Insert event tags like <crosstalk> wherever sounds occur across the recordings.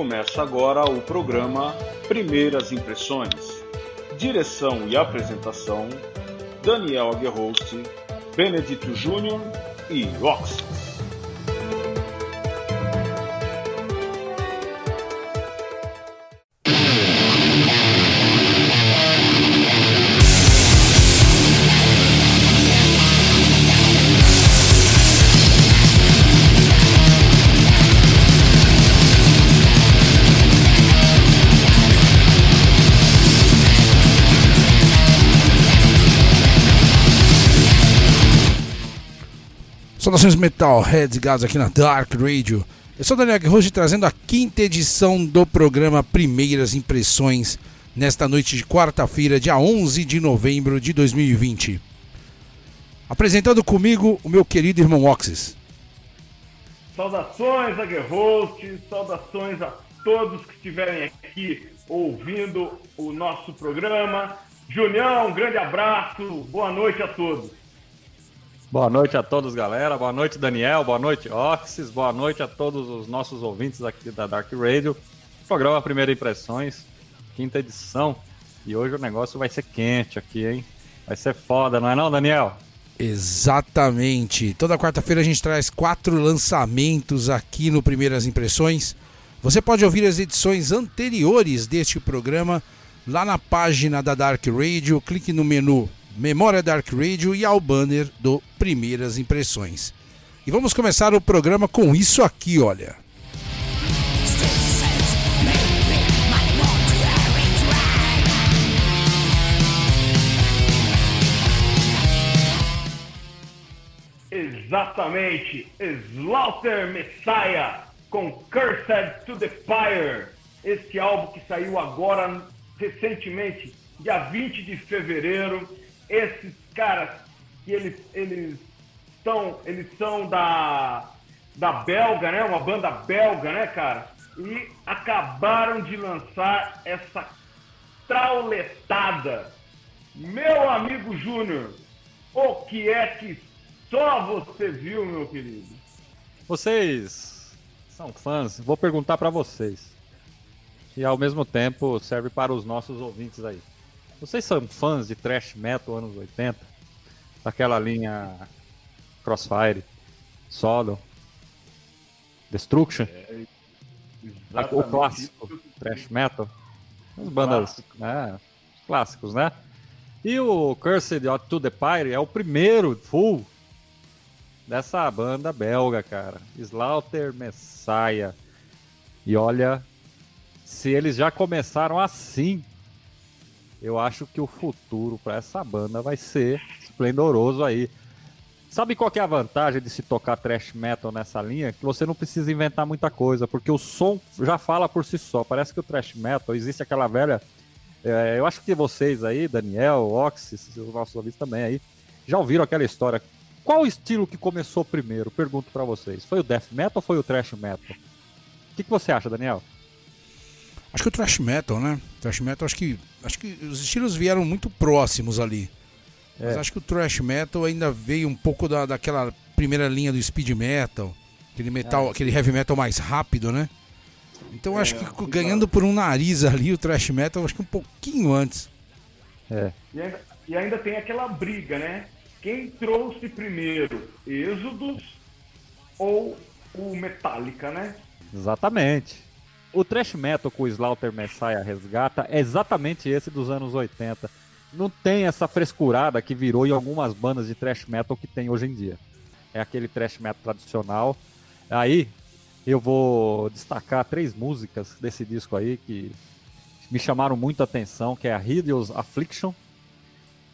Começa agora o programa Primeiras Impressões. Direção e apresentação: Daniel Aguerrost, Benedito Júnior e Roxy. Saudações Metalheads ligados aqui na Dark Radio. Eu sou Daniel Guerroso trazendo a quinta edição do programa Primeiras Impressões nesta noite de quarta-feira, dia 11 de novembro de 2020. Apresentando comigo o meu querido irmão Oxys. Saudações Guerhost, saudações a todos que estiverem aqui ouvindo o nosso programa. Junião, um grande abraço, boa noite a todos. Boa noite a todos, galera. Boa noite, Daniel. Boa noite, Oxys. Boa noite a todos os nossos ouvintes aqui da Dark Radio. Programa Primeira Impressões, quinta edição. E hoje o negócio vai ser quente aqui, hein? Vai ser foda, não é não, Daniel? Exatamente. Toda quarta-feira a gente traz quatro lançamentos aqui no Primeiras Impressões. Você pode ouvir as edições anteriores deste programa lá na página da Dark Radio. Clique no menu Memória Dark Radio e ao banner do Primeiras Impressões. E vamos começar o programa com isso aqui, olha. Exatamente, Slaughter Messiah com Cursed to the Fire. Este álbum que saiu agora recentemente, dia 20 de fevereiro esses caras que eles eles são eles são da da belga, né? Uma banda belga, né, cara? E acabaram de lançar essa trauletada. Meu amigo Júnior, o que é que só você viu, meu querido? Vocês são fãs, vou perguntar para vocês. E ao mesmo tempo serve para os nossos ouvintes aí. Vocês são fãs de thrash metal anos 80? Daquela linha Crossfire, Sodom, Destruction? É, o clássico thrash metal? As bandas né, clássicos, né? E o Cursed to the Pyre é o primeiro full dessa banda belga, cara. Slaughter Messiah. E olha, se eles já começaram assim, eu acho que o futuro para essa banda vai ser esplendoroso aí. Sabe qual é a vantagem de se tocar thrash metal nessa linha? Que você não precisa inventar muita coisa, porque o som já fala por si só. Parece que o thrash metal existe aquela velha. É, eu acho que vocês aí, Daniel, Oxys, os nossos ouvintes também aí, já ouviram aquela história. Qual o estilo que começou primeiro? Pergunto para vocês. Foi o death metal ou foi o thrash metal? O que, que você acha, Daniel? Acho que o thrash metal, né? Thrash metal, acho que, acho que os estilos vieram muito próximos ali. É. Mas acho que o thrash metal ainda veio um pouco da, daquela primeira linha do speed metal, aquele metal, é. aquele heavy metal mais rápido, né? Então é, acho que ganhando por um nariz ali o thrash metal, acho que um pouquinho antes. É. E ainda, e ainda tem aquela briga, né? Quem trouxe primeiro, Êxodos ou o Metallica, né? Exatamente. O thrash metal que o Slaughter Messiah resgata é exatamente esse dos anos 80. Não tem essa frescurada que virou em algumas bandas de thrash metal que tem hoje em dia. É aquele thrash metal tradicional. Aí eu vou destacar três músicas desse disco aí que me chamaram muito atenção, que é a Hideous Affliction,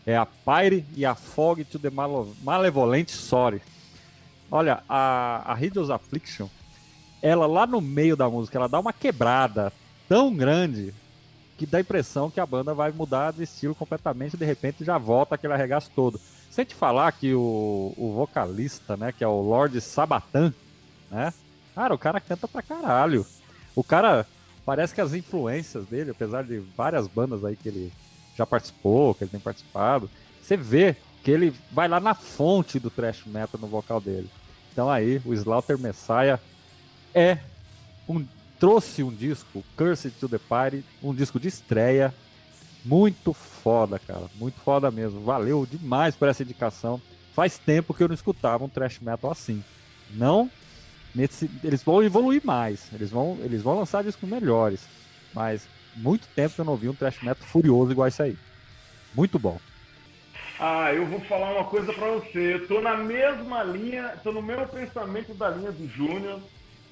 é a Pyre e a Fog to the Malevolent Sorry. Olha, a, a Hideous Affliction ela lá no meio da música, ela dá uma quebrada tão grande que dá a impressão que a banda vai mudar de estilo completamente de repente já volta aquele arregaço todo. Sem te falar que o, o vocalista, né, que é o Lord Sabatan, né? Cara, o cara canta pra caralho. O cara parece que as influências dele, apesar de várias bandas aí que ele já participou, que ele tem participado, você vê que ele vai lá na fonte do thrash metal no vocal dele. Então aí, o Slaughter Messiah é um trouxe um disco, Cursed to the Party, um disco de estreia. Muito foda, cara. Muito foda mesmo. Valeu demais por essa indicação. Faz tempo que eu não escutava um thrash metal assim. Não nesse, eles vão evoluir mais. Eles vão, eles vão lançar discos melhores. Mas muito tempo que eu não ouvi um thrash metal furioso igual esse aí. Muito bom. Ah, eu vou falar uma coisa para você. Eu tô na mesma linha, tô no mesmo pensamento da linha do Júnior,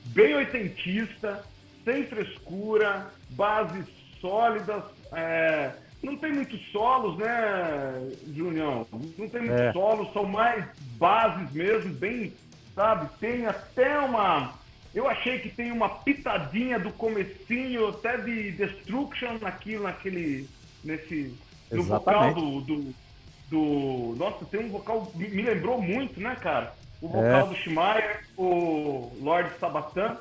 bem oitentista, sem frescura, bases sólidas. É... Não tem muitos solos, né, Júnior? Não tem muitos é. solos, são mais bases mesmo, bem, sabe? Tem até uma. Eu achei que tem uma pitadinha do comecinho, até de Destruction naquilo, naquele. Nesse. No vocal do, do do. Nossa, tem um vocal. Me lembrou muito, né, cara? O vocal é. do Schmeier, o Lord Sabatan.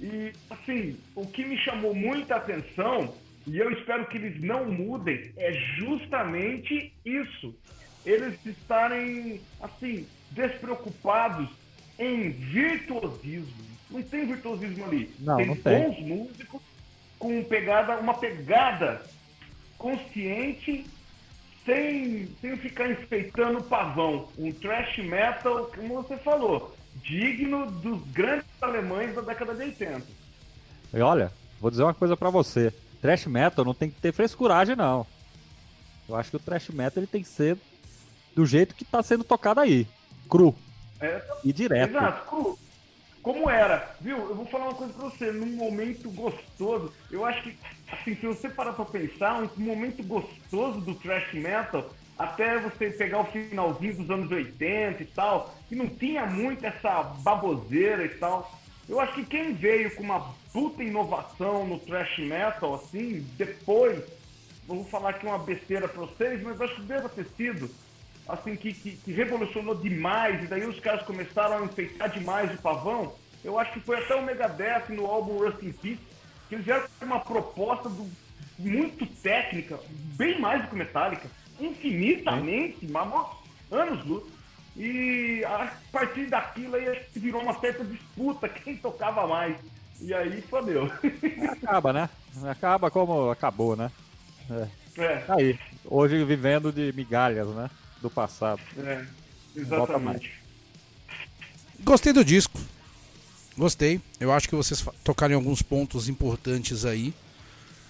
E, assim, o que me chamou muita atenção, e eu espero que eles não mudem, é justamente isso. Eles estarem, assim, despreocupados em virtuosismo. Não tem virtuosismo ali. Não, tem não bons músicos com pegada, uma pegada consciente sem, sem ficar enfeitando o pavão. Um trash metal, como você falou, digno dos grandes alemães da década de 80. E olha, vou dizer uma coisa para você. Trash metal não tem que ter frescuragem, não. Eu acho que o trash metal ele tem que ser do jeito que tá sendo tocado aí. Cru. É, e direto. Exato, cru como era, viu? Eu vou falar uma coisa pra você, num momento gostoso, eu acho que, assim, se você parar pra pensar, um momento gostoso do thrash metal, até você pegar o finalzinho dos anos 80 e tal, que não tinha muito essa baboseira e tal. Eu acho que quem veio com uma puta inovação no thrash metal, assim, depois, vou falar aqui uma besteira pra vocês, mas acho que deve ter sido assim, que, que, que, revolucionou demais, e daí os caras começaram a enfeitar demais o pavão. Eu acho que foi até o Megadeth no álbum Rust in Peace, que eles vieram com uma proposta do, muito técnica, bem mais do que Metallica, infinitamente, mas anos luz. E a partir daquilo aí virou uma certa disputa, quem tocava mais. E aí fodeu. Acaba, né? Acaba como acabou, né? É. é. Aí, hoje vivendo de migalhas, né? Do passado. É, exatamente. Gostei do disco. Gostei. Eu acho que vocês tocaram em alguns pontos importantes aí.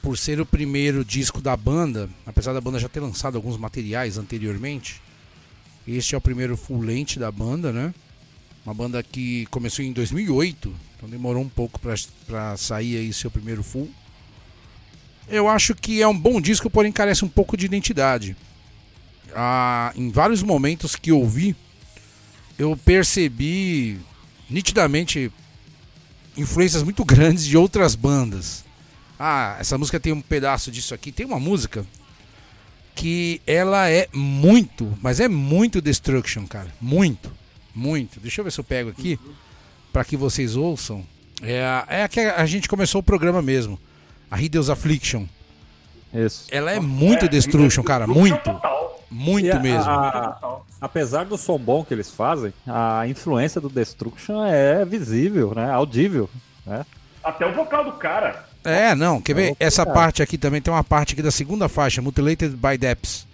Por ser o primeiro disco da banda, apesar da banda já ter lançado alguns materiais anteriormente, este é o primeiro full length da banda, né? Uma banda que começou em 2008, então demorou um pouco para sair aí seu primeiro full. Eu acho que é um bom disco, porém carece um pouco de identidade ah, em vários momentos que ouvi, eu percebi nitidamente influências muito grandes de outras bandas. Ah, essa música tem um pedaço disso aqui. Tem uma música que ela é muito, mas é muito Destruction, cara. Muito, muito. Deixa eu ver se eu pego aqui para que vocês ouçam. É a, é a que a gente começou o programa mesmo. A Hideous Affliction. Isso. Ela é muito é, Destruction, cara. Muito. Muito a, mesmo. A, apesar do som bom que eles fazem, a influência do Destruction é visível, né? Audível. Né? Até o vocal do cara. É, não, quer ver? Essa parte aqui também tem uma parte aqui da segunda faixa, Mutilated by Depths.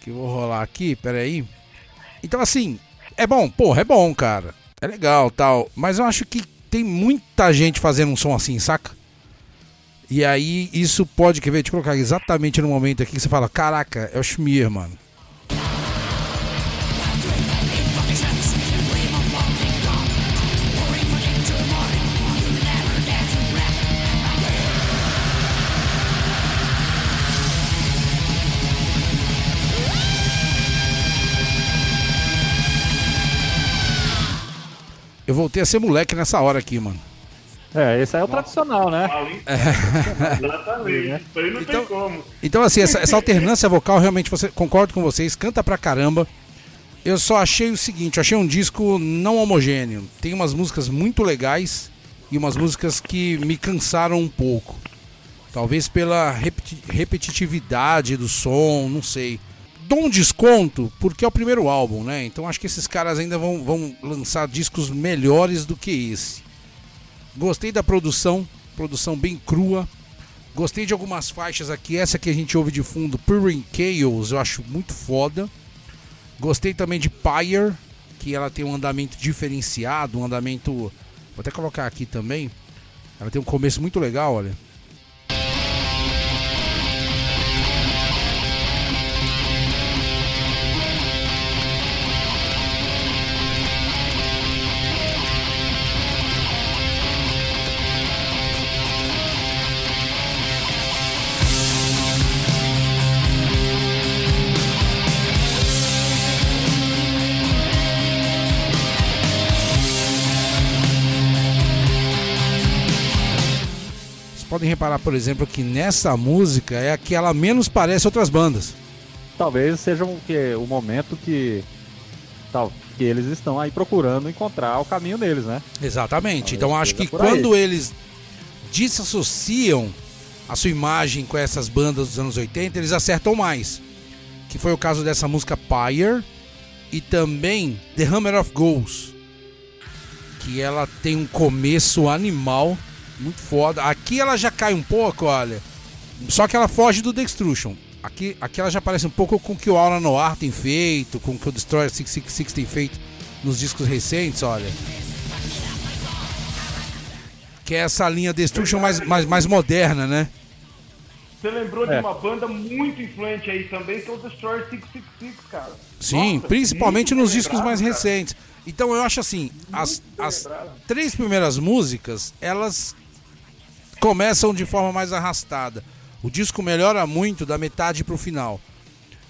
Que eu vou rolar aqui, peraí. Então, assim, é bom, porra, é bom, cara. É legal tal. Mas eu acho que tem muita gente fazendo um som assim, saca? E aí isso pode, quer ver, te colocar exatamente no momento aqui que você fala, caraca, é o Schmier, mano. Eu voltei a ser moleque nessa hora aqui, mano. É, esse aí é o Nossa. tradicional, né? É. Exatamente. Isso aí não então, tem como. Então, assim, essa, essa, alternância vocal, realmente, você concordo com vocês, canta pra caramba. Eu só achei o seguinte, achei um disco não homogêneo. Tem umas músicas muito legais e umas músicas que me cansaram um pouco. Talvez pela repetitividade do som, não sei. Dou um desconto porque é o primeiro álbum, né? Então acho que esses caras ainda vão, vão lançar discos melhores do que esse. Gostei da produção, produção bem crua. Gostei de algumas faixas aqui. Essa que a gente ouve de fundo, Purring Chaos, eu acho muito foda. Gostei também de Pyre, que ela tem um andamento diferenciado, um andamento. Vou até colocar aqui também. Ela tem um começo muito legal, olha. Podem reparar, por exemplo, que nessa música é a que ela menos parece outras bandas. Talvez seja um, que, o momento que, tal, que eles estão aí procurando encontrar o caminho deles, né? Exatamente. Talvez então acho que quando aí. eles desassociam a sua imagem com essas bandas dos anos 80, eles acertam mais. Que foi o caso dessa música Pyre e também The Hammer of Ghosts. Que ela tem um começo animal muito foda. Aqui ela já cai um pouco, olha. Só que ela foge do Destruction. Aqui, aqui ela já parece um pouco com o que o Aula Noir tem feito, com o que o Destroyer 666 tem feito nos discos recentes, olha. Que é essa linha Destruction mais, mais, mais moderna, né? Você lembrou é. de uma banda muito influente aí também, que é o Destroyer 666, cara. Sim, Nossa, principalmente nos discos mais cara. recentes. Então eu acho assim, as, as três primeiras músicas, elas começam de forma mais arrastada. O disco melhora muito da metade pro final.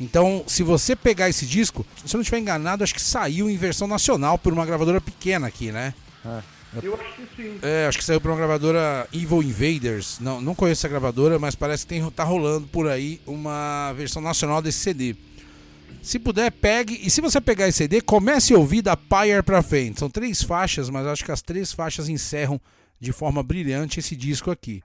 Então, se você pegar esse disco, se eu não estiver enganado, acho que saiu em versão nacional por uma gravadora pequena aqui, né? É. Eu acho que sim. É, acho que saiu por uma gravadora Evil Invaders. Não, não conheço essa gravadora, mas parece que tem, tá rolando por aí uma versão nacional desse CD. Se puder, pegue. E se você pegar esse CD, comece a ouvir da Pyre pra frente. São três faixas, mas acho que as três faixas encerram de forma brilhante esse disco aqui.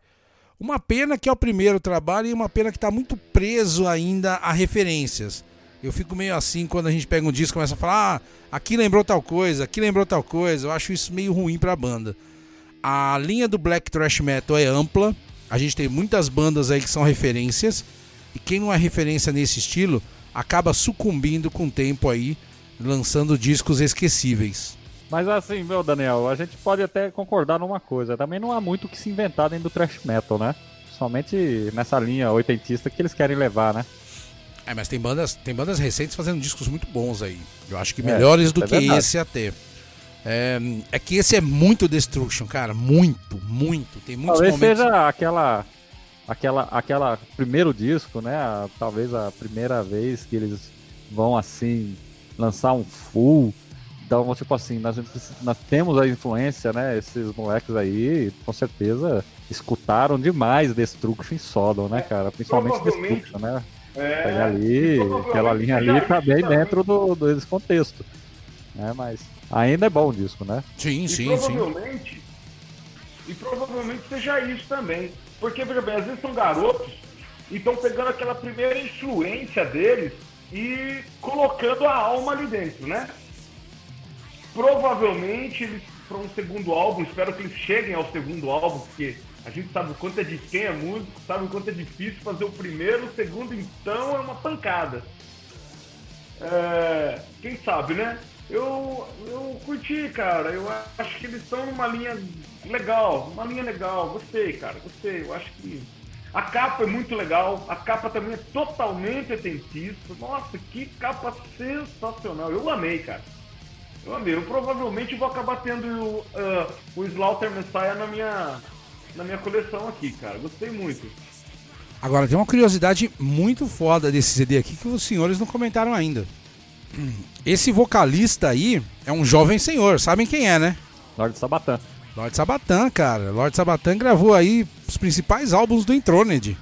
Uma pena que é o primeiro trabalho e uma pena que está muito preso ainda a referências. Eu fico meio assim quando a gente pega um disco e começa a falar: ah, aqui lembrou tal coisa, aqui lembrou tal coisa. Eu acho isso meio ruim para a banda. A linha do black thrash metal é ampla. A gente tem muitas bandas aí que são referências. E quem não é referência nesse estilo acaba sucumbindo com o tempo aí, lançando discos esquecíveis. Mas assim, meu Daniel, a gente pode até concordar numa coisa. Também não há muito o que se inventar dentro do thrash metal, né? Somente nessa linha oitentista que eles querem levar, né? É, mas tem bandas, tem bandas recentes fazendo discos muito bons aí. Eu acho que é, melhores é, do é que verdade. esse até. É, é, que esse é muito Destruction, cara. Muito, muito. Tem muitos talvez momentos... seja aquela, aquela, aquela primeiro disco, né? talvez a primeira vez que eles vão assim lançar um full então, tipo assim, nós, nós temos a influência, né? Esses moleques aí, com certeza, escutaram demais Destruction e Sodom, né, cara? Principalmente Destruction, né? É, ali, aquela linha ali tá bem dentro do, do desse contexto. Né? Mas ainda é bom o disco, né? Sim, e sim, provavelmente, sim. E provavelmente seja isso também. Porque, veja bem, às vezes são garotos e estão pegando aquela primeira influência deles e colocando a alma ali dentro, né? Provavelmente eles para um segundo álbum, espero que eles cheguem ao segundo álbum, porque a gente sabe o quanto é de quem é músico, sabe o quanto é difícil fazer o primeiro, o segundo então é uma pancada. É, quem sabe, né? Eu, eu curti, cara. Eu acho que eles estão numa linha legal, uma linha legal. Gostei, cara, gostei. Eu acho que a capa é muito legal. A capa também é totalmente atentista. Nossa, que capa sensacional. Eu amei, cara. Meu amigo, eu provavelmente vou acabar tendo uh, o Slaughter Messiah na minha, na minha coleção aqui, cara. Gostei muito. Agora, tem uma curiosidade muito foda desse CD aqui que os senhores não comentaram ainda. <clears throat> Esse vocalista aí é um jovem senhor, sabem quem é, né? Lord Sabatan. Lord Sabatan, cara. Lord Sabatan gravou aí os principais álbuns do Introned.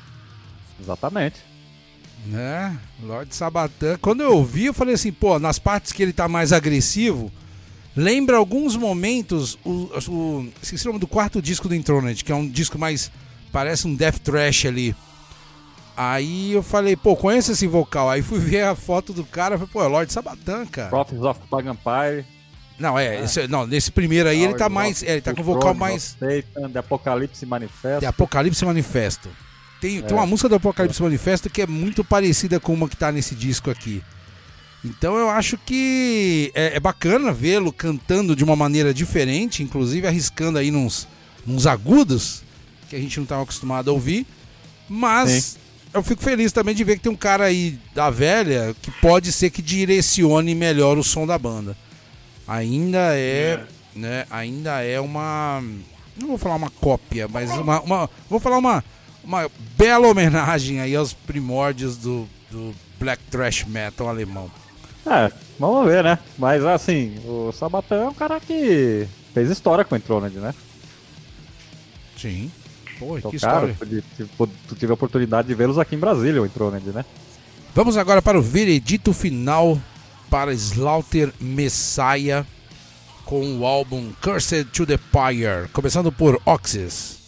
Exatamente. Né? Lord Sabatã. Quando eu ouvi, eu falei assim, pô, nas partes que ele tá mais agressivo, lembra alguns momentos o, o esqueci o nome do quarto disco do Intronet, que é um disco mais parece um death trash ali. Aí eu falei, pô, conheço esse vocal. Aí fui ver a foto do cara, falei, pô, é Lord Sabatã, cara. Prophets of Pagan Empire. Não, é, é. Esse, não, nesse primeiro aí ele tá mais. É, ele tá com o vocal mais. Satan, de Apocalipse Manifesto. De Apocalipse Manifesto. Tem, é. tem uma música do Apocalipse Manifesto que é muito parecida com uma que tá nesse disco aqui. Então eu acho que é, é bacana vê-lo cantando de uma maneira diferente, inclusive arriscando aí nos, nos agudos que a gente não estava acostumado a ouvir. Mas Sim. eu fico feliz também de ver que tem um cara aí da velha que pode ser que direcione melhor o som da banda. Ainda é, é. né? Ainda é uma, não vou falar uma cópia, mas uma, uma vou falar uma uma bela homenagem aí aos primórdios do, do black thrash metal alemão. É, vamos ver, né? Mas assim, o Sabatão é um cara que fez história com o Entroned, né? Sim. Pô, então, que cara, história. Tu, tu tive a oportunidade de vê-los aqui em Brasília, o Entroned, né? Vamos agora para o veredito final para Slaughter Messiah com o álbum Cursed to the Pyre, começando por Oxys.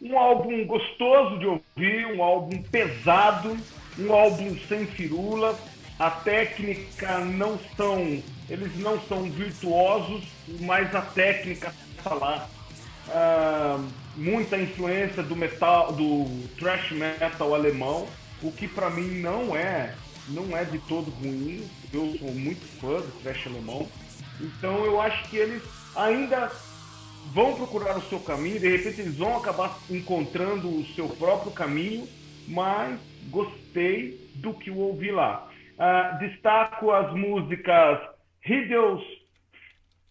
Um álbum gostoso de ouvir, um álbum pesado, um álbum sem firula, a técnica não são, eles não são virtuosos, mas a técnica está lá. Uh, muita influência do metal, do thrash metal alemão, o que para mim não é, não é de todo ruim. Eu sou muito fã do thrash alemão, então eu acho que eles ainda vão procurar o seu caminho. De repente eles vão acabar encontrando o seu próprio caminho, mas gostei do que ouvi lá. Uh, destaco as músicas Hideous,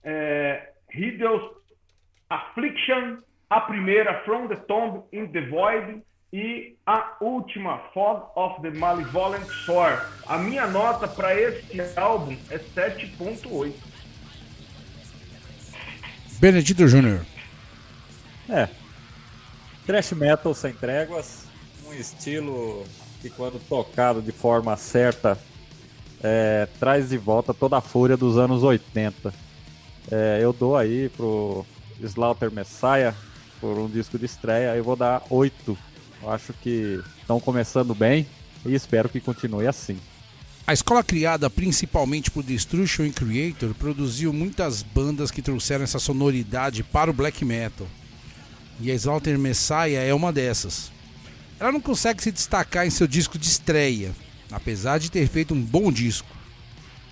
é, Hideous Affliction, a primeira From the Tomb in the Void e a última Fog of the Malevolent Sword. A minha nota para esse álbum é 7.8. Benedito Júnior. É. Thrash metal sem tréguas, um estilo que quando tocado de forma certa é, traz de volta toda a fúria dos anos 80. É, eu dou aí pro Slaughter Messiah, por um disco de estreia, eu vou dar 8. Eu acho que estão começando bem e espero que continue assim. A escola criada principalmente por Destruction Creator produziu muitas bandas que trouxeram essa sonoridade para o black metal. E a Slaughter Messiah é uma dessas. Ela não consegue se destacar em seu disco de estreia, apesar de ter feito um bom disco.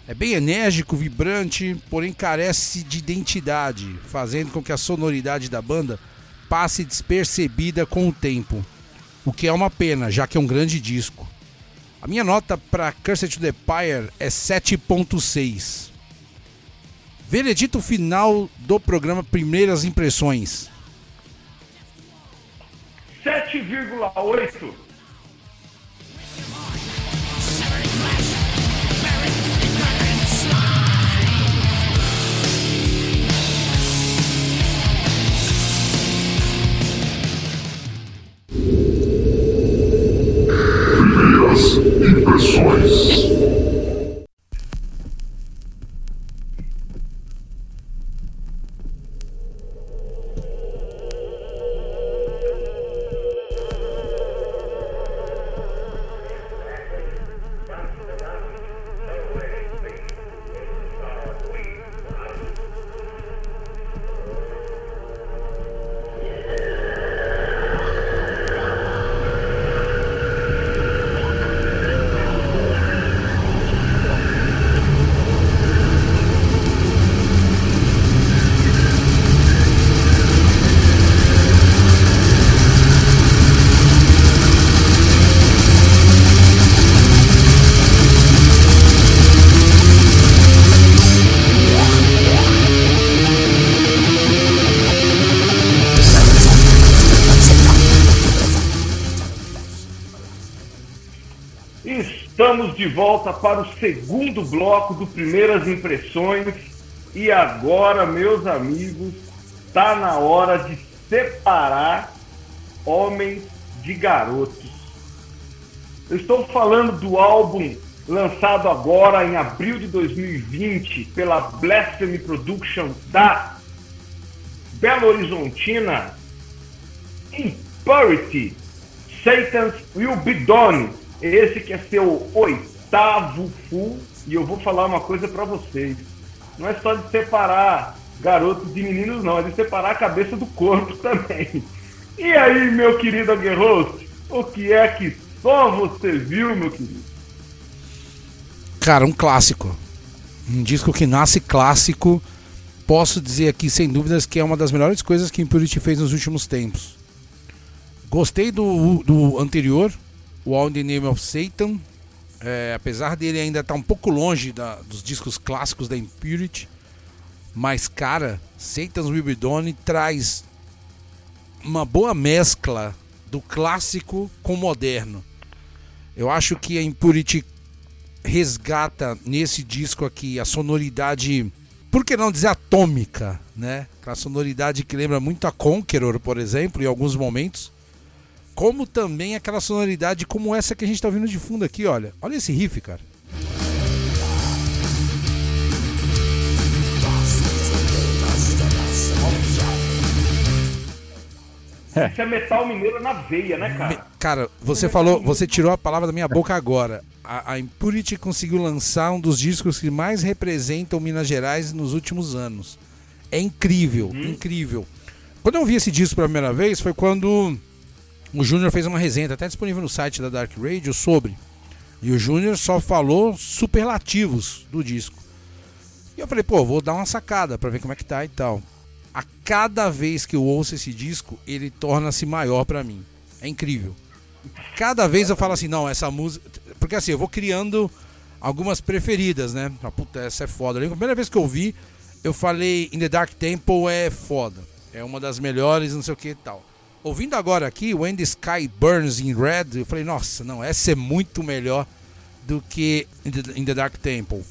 É bem enérgico, vibrante, porém carece de identidade, fazendo com que a sonoridade da banda passe despercebida com o tempo, o que é uma pena, já que é um grande disco. A minha nota para Cursed to the Pyre é 7.6. Veredito final do programa Primeiras Impressões. 7,8. Impressões. Volta para o segundo bloco do Primeiras Impressões. E agora, meus amigos, está na hora de separar homens de garotos. Eu estou falando do álbum lançado agora em abril de 2020 pela Blasphemy Production da Belo Horizontina, Impurity, Satan's Will Be Done. Esse que é seu oitavo full e eu vou falar uma coisa para vocês. não é só de separar garotos de meninos, não, é de separar a cabeça do corpo <laughs> também. E aí, meu querido Aguerroso, o que é que só você viu, meu querido? Cara, um clássico. Um disco que nasce clássico. Posso dizer aqui, sem dúvidas, que é uma das melhores coisas que Impurity fez nos últimos tempos. Gostei do, do anterior, o All in the Name of Satan. É, apesar dele ainda estar tá um pouco longe da, dos discos clássicos da Impurity. Mas, cara, Satan's Will Be Done traz uma boa mescla do clássico com o moderno. Eu acho que a Impurity resgata nesse disco aqui a sonoridade, por que não dizer atômica, né? A sonoridade que lembra muito a Conqueror, por exemplo, em alguns momentos. Como também aquela sonoridade como essa que a gente está ouvindo de fundo aqui, olha. Olha esse riff, cara. É. Isso é metal mineiro na veia, né, cara? Cara, você falou, você tirou a palavra da minha boca agora. A, a Impurity conseguiu lançar um dos discos que mais representam Minas Gerais nos últimos anos. É incrível, uhum. incrível. Quando eu vi esse disco pela primeira vez foi quando o Júnior fez uma resenha, tá até disponível no site da Dark Radio, sobre. E o Júnior só falou superlativos do disco. E eu falei, pô, vou dar uma sacada pra ver como é que tá e tal a cada vez que eu ouço esse disco, ele torna-se maior para mim. É incrível. Cada vez eu falo assim, não, essa música. Porque assim, eu vou criando algumas preferidas, né? Ah, puta, essa é foda. A primeira vez que eu vi, eu falei In the Dark Temple é foda. É uma das melhores, não sei o que e tal. Ouvindo agora aqui, When the Sky Burns in Red, eu falei, nossa, não, essa é muito melhor do que In the, in the Dark Temple.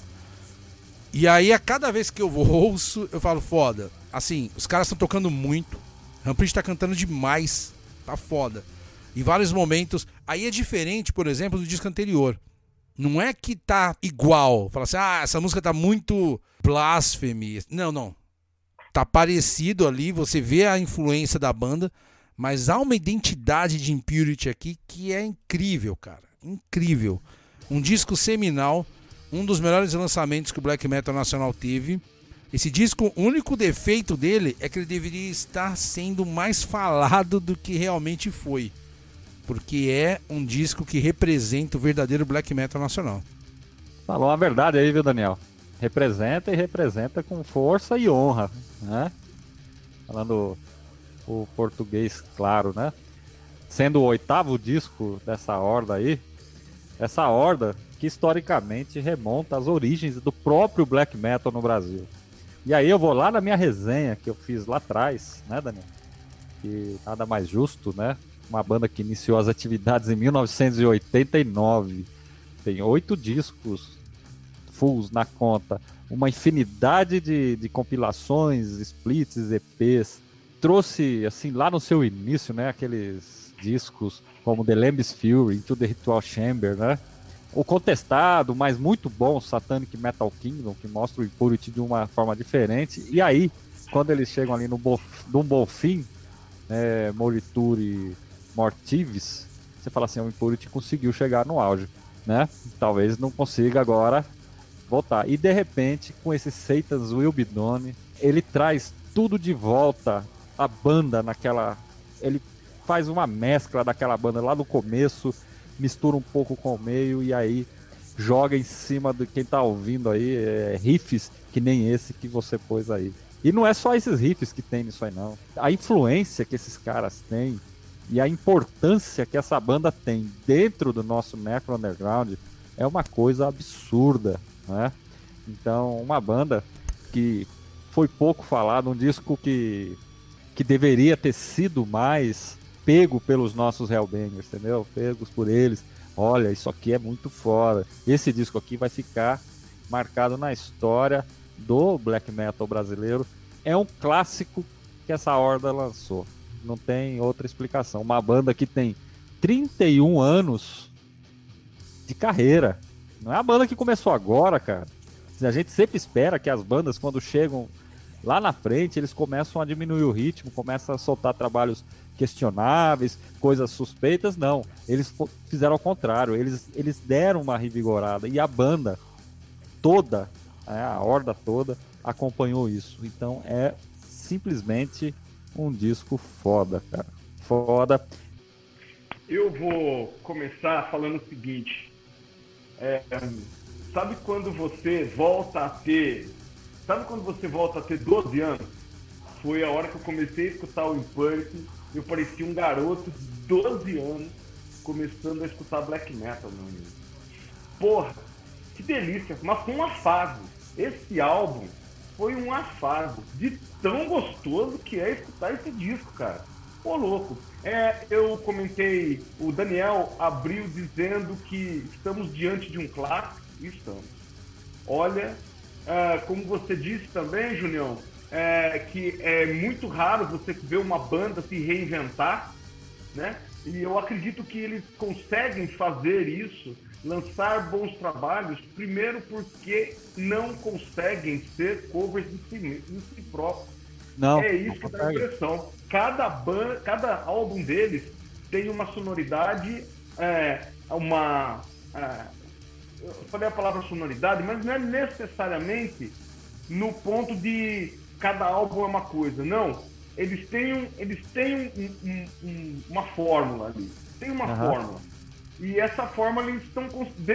E aí, a cada vez que eu <laughs> ouço, eu falo, foda. Assim, os caras estão tocando muito. Rampage tá cantando demais. Tá foda. Em vários momentos. Aí é diferente, por exemplo, do disco anterior. Não é que tá igual. Fala assim, ah, essa música tá muito blasphemy. Não, não. Tá parecido ali, você vê a influência da banda, mas há uma identidade de Impurity aqui que é incrível, cara. Incrível. Um disco seminal, um dos melhores lançamentos que o Black Metal Nacional teve. Esse disco, o único defeito dele é que ele deveria estar sendo mais falado do que realmente foi. Porque é um disco que representa o verdadeiro black metal nacional. Falou a verdade aí, viu, Daniel? Representa e representa com força e honra, né? Falando o português claro, né? Sendo o oitavo disco dessa horda aí, essa horda que historicamente remonta às origens do próprio black metal no Brasil. E aí eu vou lá na minha resenha que eu fiz lá atrás, né, Daniel? Que nada mais justo, né? Uma banda que iniciou as atividades em 1989. Tem oito discos fulls na conta. Uma infinidade de, de compilações, splits, EPs. Trouxe, assim, lá no seu início, né? Aqueles discos como The Lamb's Fury, Into the Ritual Chamber, né? o contestado, mas muito bom Satanic Metal Kingdom, que mostra o Impurity de uma forma diferente. E aí, quando eles chegam ali no, bo, no bom fim, né, Morituri Mortivis, você fala assim, o Impurity conseguiu chegar no auge, né? Talvez não consiga agora voltar. E de repente, com esse Satan's Will Be Done, ele traz tudo de volta, a banda naquela... Ele faz uma mescla daquela banda lá no começo, mistura um pouco com o meio e aí joga em cima de quem tá ouvindo aí é, riffs que nem esse que você pôs aí. E não é só esses riffs que tem nisso aí não. A influência que esses caras têm e a importância que essa banda tem dentro do nosso Necro Underground é uma coisa absurda, né? Então, uma banda que foi pouco falada, um disco que, que deveria ter sido mais pego pelos nossos Hellbangers, entendeu? Pegos por eles. Olha, isso aqui é muito foda. Esse disco aqui vai ficar marcado na história do black metal brasileiro. É um clássico que essa horda lançou. Não tem outra explicação. Uma banda que tem 31 anos de carreira. Não é a banda que começou agora, cara. A gente sempre espera que as bandas, quando chegam lá na frente, eles começam a diminuir o ritmo, começam a soltar trabalhos questionáveis, coisas suspeitas, não. Eles fizeram ao contrário, eles, eles deram uma revigorada. E a banda toda, né, a horda toda, acompanhou isso. Então é simplesmente um disco foda, cara. Foda. Eu vou começar falando o seguinte. É, sabe quando você volta a ter. Sabe quando você volta a ter 12 anos? Foi a hora que eu comecei a escutar o Impulse. Eu parecia um garoto de 12 anos começando a escutar black metal, meu amigo. Porra, que delícia, mas foi um afago. Esse álbum foi um afago de tão gostoso que é escutar esse disco, cara. Pô, louco. É, eu comentei, o Daniel abriu dizendo que estamos diante de um clássico, e estamos. Olha, é, como você disse também, Junião, é, que é muito raro você ver uma banda se reinventar, né? E eu acredito que eles conseguem fazer isso lançar bons trabalhos, primeiro porque não conseguem ser covers de si, de si próprios. Não, é isso que dá a impressão. Cada, ban, cada álbum deles tem uma sonoridade, é, uma. É, eu falei a palavra sonoridade, mas não é necessariamente no ponto de cada álbum é uma coisa. Não. Eles têm, um, eles têm um, um, uma fórmula ali. Tem uma uhum. fórmula e essa fórmula eles estão.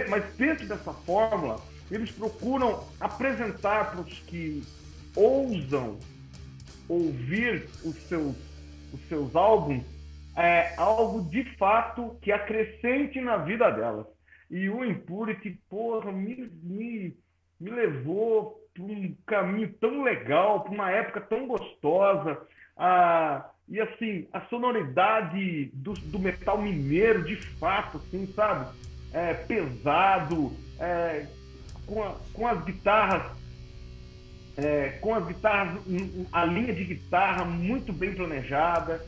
Mas dentro dessa fórmula, eles procuram apresentar para os que ousam ouvir os seus, os seus álbuns é, algo de fato que acrescente na vida delas. E o Impurity, porra, me, me, me levou para um caminho tão legal, para uma época tão gostosa. Ah, e assim, a sonoridade do, do metal mineiro, de fato, assim, sabe? É, pesado, é, com, a, com as guitarras, é, com as guitarras, a linha de guitarra muito bem planejada.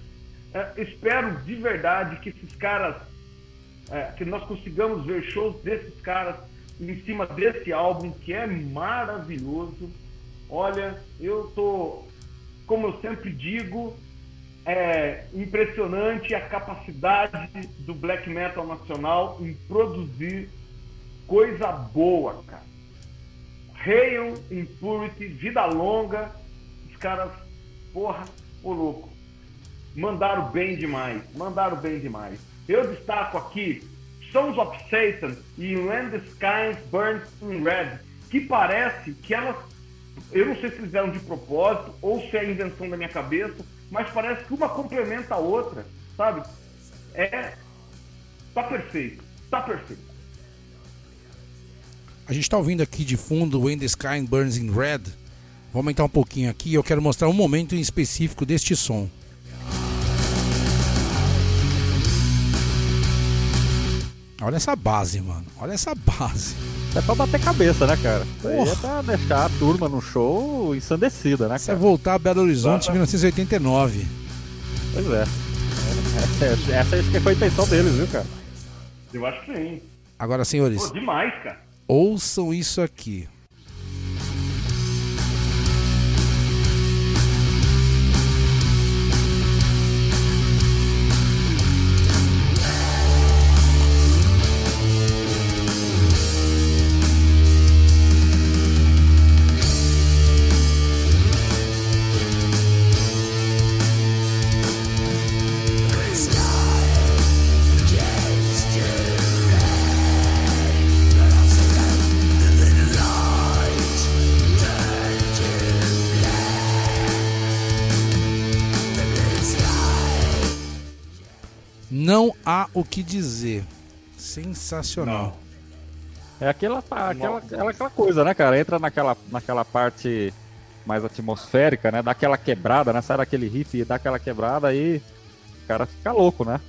É, espero de verdade que esses caras, é, que nós consigamos ver shows desses caras em cima desse álbum que é maravilhoso. Olha, eu tô, como eu sempre digo, é impressionante a capacidade do black metal nacional em produzir coisa boa, cara. Hail, Impurity, Vida Longa, os caras, porra, ô louco, mandaram bem demais, mandaram bem demais. Eu destaco aqui Sons of Satan e When the Burns in Red, que parece que elas, eu não sei se fizeram de propósito ou se é invenção da minha cabeça, mas parece que uma complementa a outra, sabe? É. Tá perfeito. Tá perfeito. A gente está ouvindo aqui de fundo When the Sky Burns in Red. Vou aumentar um pouquinho aqui eu quero mostrar um momento em específico deste som. Olha essa base, mano. Olha essa base. É pra bater cabeça, né, cara? Isso aí é pra deixar a turma no show ensandecida, né, cara? Isso é voltar a Belo Horizonte em 1989. Pois é. Essa, essa acho que foi a intenção deles, viu, cara? Eu acho que sim. Agora, senhores. Pô, demais, cara. Ouçam isso aqui. O que dizer. Sensacional. Não. É aquela, aquela, aquela, aquela coisa, né, cara? Entra naquela, naquela parte mais atmosférica, né? Dá aquela quebrada, né? Sai daquele riff e dá aquela quebrada aí o cara fica louco, né?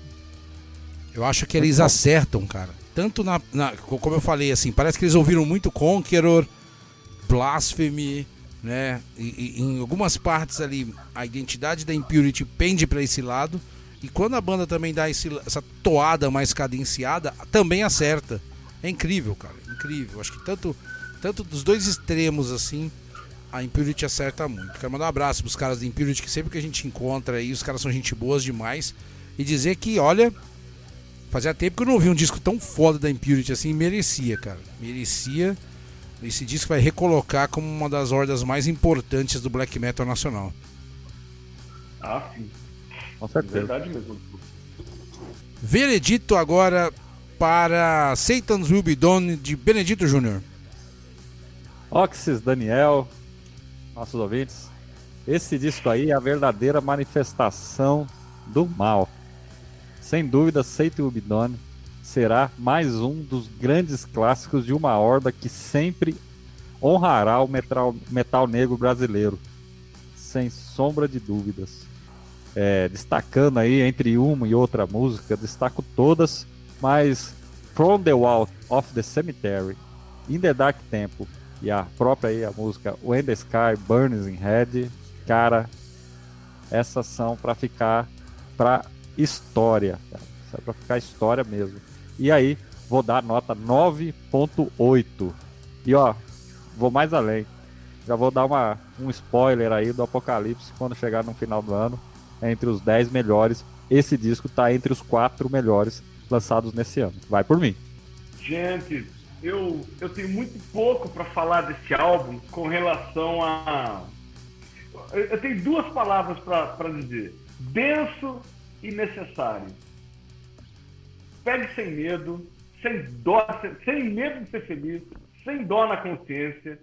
Eu acho que eles acertam, cara. Tanto na, na, Como eu falei, assim, parece que eles ouviram muito Conqueror, Blasphemy, né? E, e em algumas partes ali, a identidade da Impurity pende para esse lado. E quando a banda também dá esse, essa toada mais cadenciada, também acerta. É incrível, cara. Incrível. Acho que tanto, tanto dos dois extremos assim, a Impurity acerta muito. Quero mandar um abraço pros caras da Impurity, que sempre que a gente encontra aí, os caras são gente boas demais. E dizer que, olha, fazia tempo que eu não ouvi um disco tão foda da Impurity assim, merecia, cara. Merecia. esse disco vai recolocar como uma das hordas mais importantes do black metal nacional. Ah, sim. Com certeza. Verdade mesmo. Veredito agora para Satan's Will Be Done de Benedito Júnior. Oxys, Daniel, nossos ouvintes. Esse disco aí é a verdadeira manifestação do mal. Sem dúvida, Satan Will Be Done será mais um dos grandes clássicos de uma horda que sempre honrará o metal, metal negro brasileiro. Sem sombra de dúvidas. É, destacando aí entre uma e outra música, destaco todas, mas From the Wall of the Cemetery, In the Dark Temple e a própria aí a música When the Sky Burns in Red, cara, essas são para ficar para história, cara. É para ficar história mesmo. E aí, vou dar nota 9.8. E ó, vou mais além. Já vou dar uma, um spoiler aí do Apocalipse quando chegar no final do ano. É entre os 10 melhores. Esse disco tá entre os 4 melhores lançados nesse ano. Vai por mim. Gente, eu, eu tenho muito pouco para falar desse álbum com relação a. Eu, tenho duas palavras para dizer: denso e necessário. Pegue sem medo, sem dó, sem medo de ser feliz, sem dó na consciência.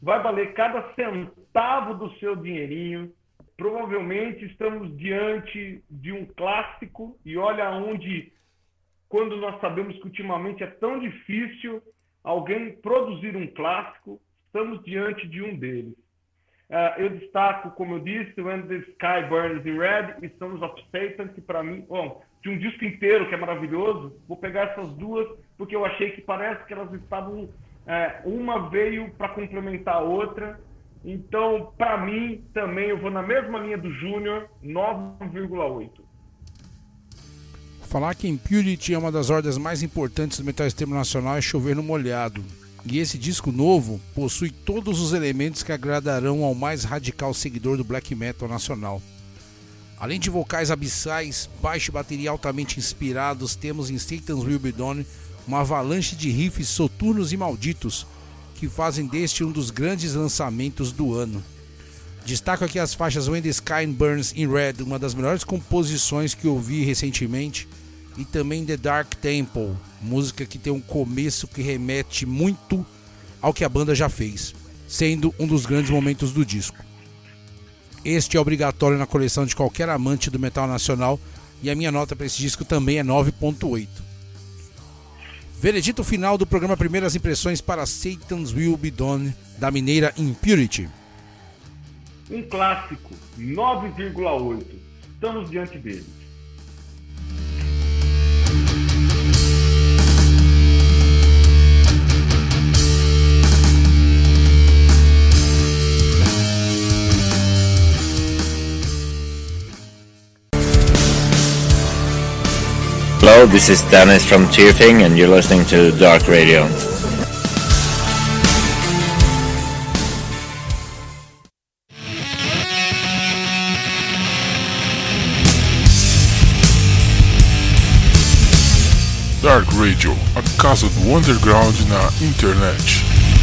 Vai valer cada centavo do seu dinheirinho. Provavelmente estamos diante de um clássico e olha onde quando nós sabemos que ultimamente é tão difícil alguém produzir um clássico, estamos diante de um deles. Uh, eu destaco, como eu disse, When the Sky Burns in Red e Sons of Satan, que para mim, bom, de um disco inteiro que é maravilhoso, vou pegar essas duas porque eu achei que parece que elas estavam, é, uma veio para complementar a outra. Então, para mim, também eu vou na mesma linha do Júnior, 9,8. Falar que Impurity é uma das ordens mais importantes do metal extremo nacional é chover no molhado. E esse disco novo possui todos os elementos que agradarão ao mais radical seguidor do black metal nacional. Além de vocais abissais, baixo e bateria altamente inspirados, temos em Satan's Will Be Done uma avalanche de riffs soturnos e malditos que fazem deste um dos grandes lançamentos do ano. Destaco aqui as faixas When the Sky Burns in Red, uma das melhores composições que ouvi recentemente, e também The Dark Temple, música que tem um começo que remete muito ao que a banda já fez, sendo um dos grandes momentos do disco. Este é obrigatório na coleção de qualquer amante do metal nacional e a minha nota para esse disco também é 9.8. Veredito final do programa Primeiras Impressões para Satan's Will Be Done da mineira Impurity. Um clássico, 9,8. Estamos diante dele. Hello, this is Dennis from Tearfing, and you're listening to Dark Radio. Dark Radio, a casa do underground na internet.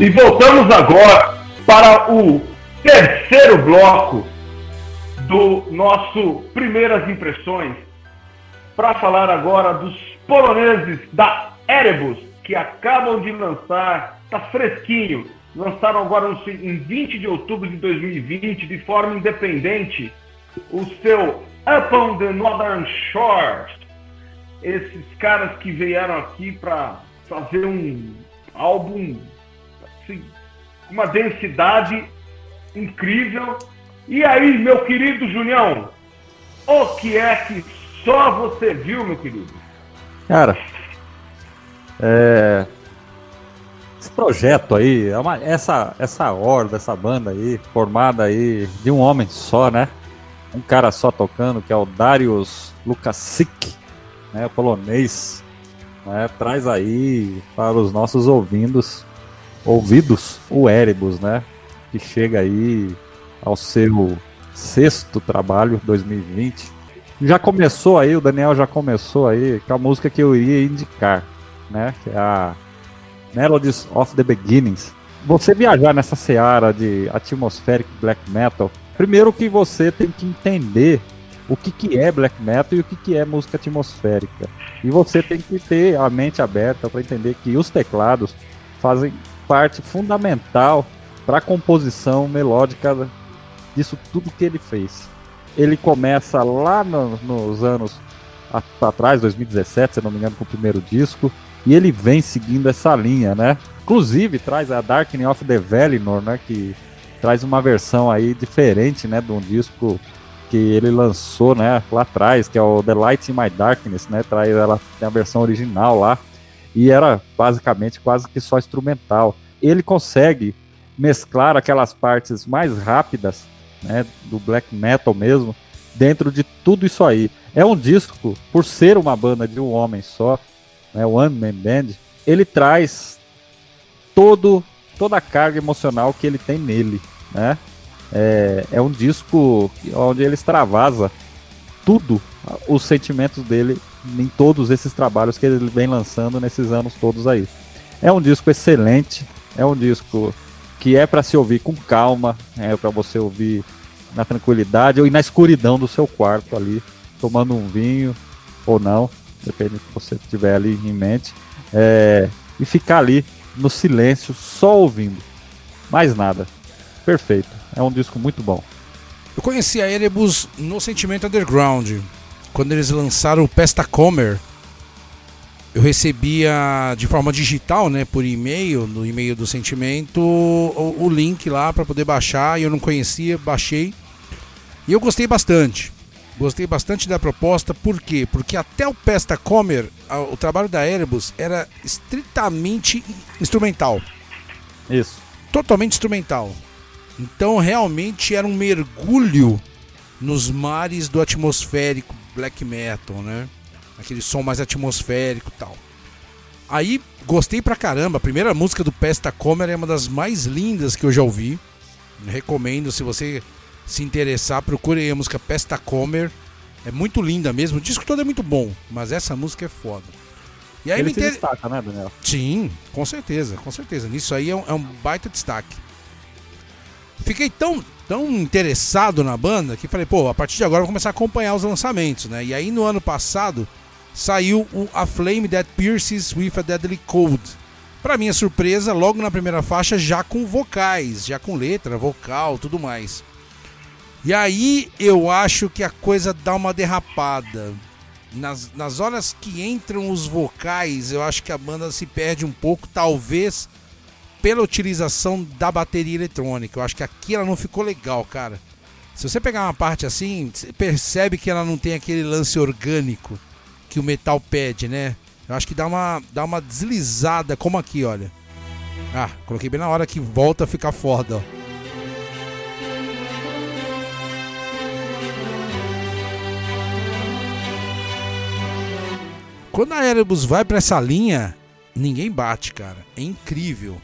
E voltamos agora para o terceiro bloco do nosso Primeiras Impressões, para falar agora dos poloneses da Erebus, que acabam de lançar, está fresquinho, lançaram agora em 20 de outubro de 2020, de forma independente, o seu Up on the Northern Shores. Esses caras que vieram aqui para fazer um álbum assim, uma densidade incrível. E aí, meu querido Junião, o que é que só você viu, meu querido? Cara, é... esse projeto aí, é uma, essa, essa horda, essa banda aí, formada aí de um homem só, né? Um cara só tocando, que é o Darius Lukasik, né? Polonês. Né? Traz aí para os nossos ouvindos, ouvidos o Erebus, né? Que chega aí ao seu sexto trabalho, 2020. Já começou aí, o Daniel já começou aí com a música que eu iria indicar, né? Que é a Melodies of the Beginnings. Você viajar nessa seara de atmospheric black metal, primeiro que você tem que entender o que, que é black metal e o que, que é música atmosférica. E você tem que ter a mente aberta para entender que os teclados fazem parte fundamental para a composição melódica disso tudo que ele fez. Ele começa lá no, nos anos atrás, 2017, se não me engano, com o primeiro disco, e ele vem seguindo essa linha, né? Inclusive traz a Darkening of the Valinor, né? Que traz uma versão aí diferente, né? De um disco que ele lançou, né? Lá atrás, que é o The Light in My Darkness, né? Traz ela tem a versão original lá e era basicamente quase que só instrumental. Ele consegue mesclar aquelas partes mais rápidas né, do black metal mesmo, dentro de tudo isso aí. É um disco, por ser uma banda de um homem só, né, One Man Band, ele traz todo, toda a carga emocional que ele tem nele, né? É, é um disco onde ele extravasa tudo, os sentimentos dele em todos esses trabalhos que ele vem lançando nesses anos todos aí. É um disco excelente, é um disco que é para se ouvir com calma, é para você ouvir na tranquilidade ou na escuridão do seu quarto ali, tomando um vinho ou não, depende do que você tiver ali em mente, é, e ficar ali no silêncio, só ouvindo, mais nada. Perfeito, é um disco muito bom. Eu conheci a Erebus no Sentimento Underground, quando eles lançaram o Pesta Comer eu recebia de forma digital, né, por e-mail, no e-mail do Sentimento, o, o link lá para poder baixar. E eu não conhecia, baixei. E eu gostei bastante. Gostei bastante da proposta, por quê? Porque até o Pesta Comer, o trabalho da Erebus era estritamente instrumental. Isso. Totalmente instrumental. Então realmente era um mergulho nos mares do atmosférico black metal, né? aquele som mais atmosférico e tal. Aí gostei pra caramba. A primeira música do Pesta Comer é uma das mais lindas que eu já ouvi. Recomendo, se você se interessar, procure a música Pesta Comer. É muito linda mesmo. O disco todo é muito bom, mas essa música é foda. E aí Ele me inter... destaca, né, Daniel? Sim, com certeza, com certeza. Nisso aí é um, é um baita destaque. Fiquei tão, tão interessado na banda que falei, pô, a partir de agora eu vou começar a acompanhar os lançamentos, né? E aí no ano passado saiu o A Flame That Pierces with a Deadly Cold. Para minha surpresa, logo na primeira faixa, já com vocais, já com letra, vocal, tudo mais. E aí eu acho que a coisa dá uma derrapada. Nas, nas horas que entram os vocais, eu acho que a banda se perde um pouco, talvez pela utilização da bateria eletrônica. Eu acho que aqui ela não ficou legal, cara. Se você pegar uma parte assim, percebe que ela não tem aquele lance orgânico que o metal pede, né? Eu acho que dá uma, dá uma deslizada, como aqui, olha. Ah, coloquei bem na hora que volta a ficar foda, ó. Quando a Erebus vai para essa linha, ninguém bate, cara. É incrível.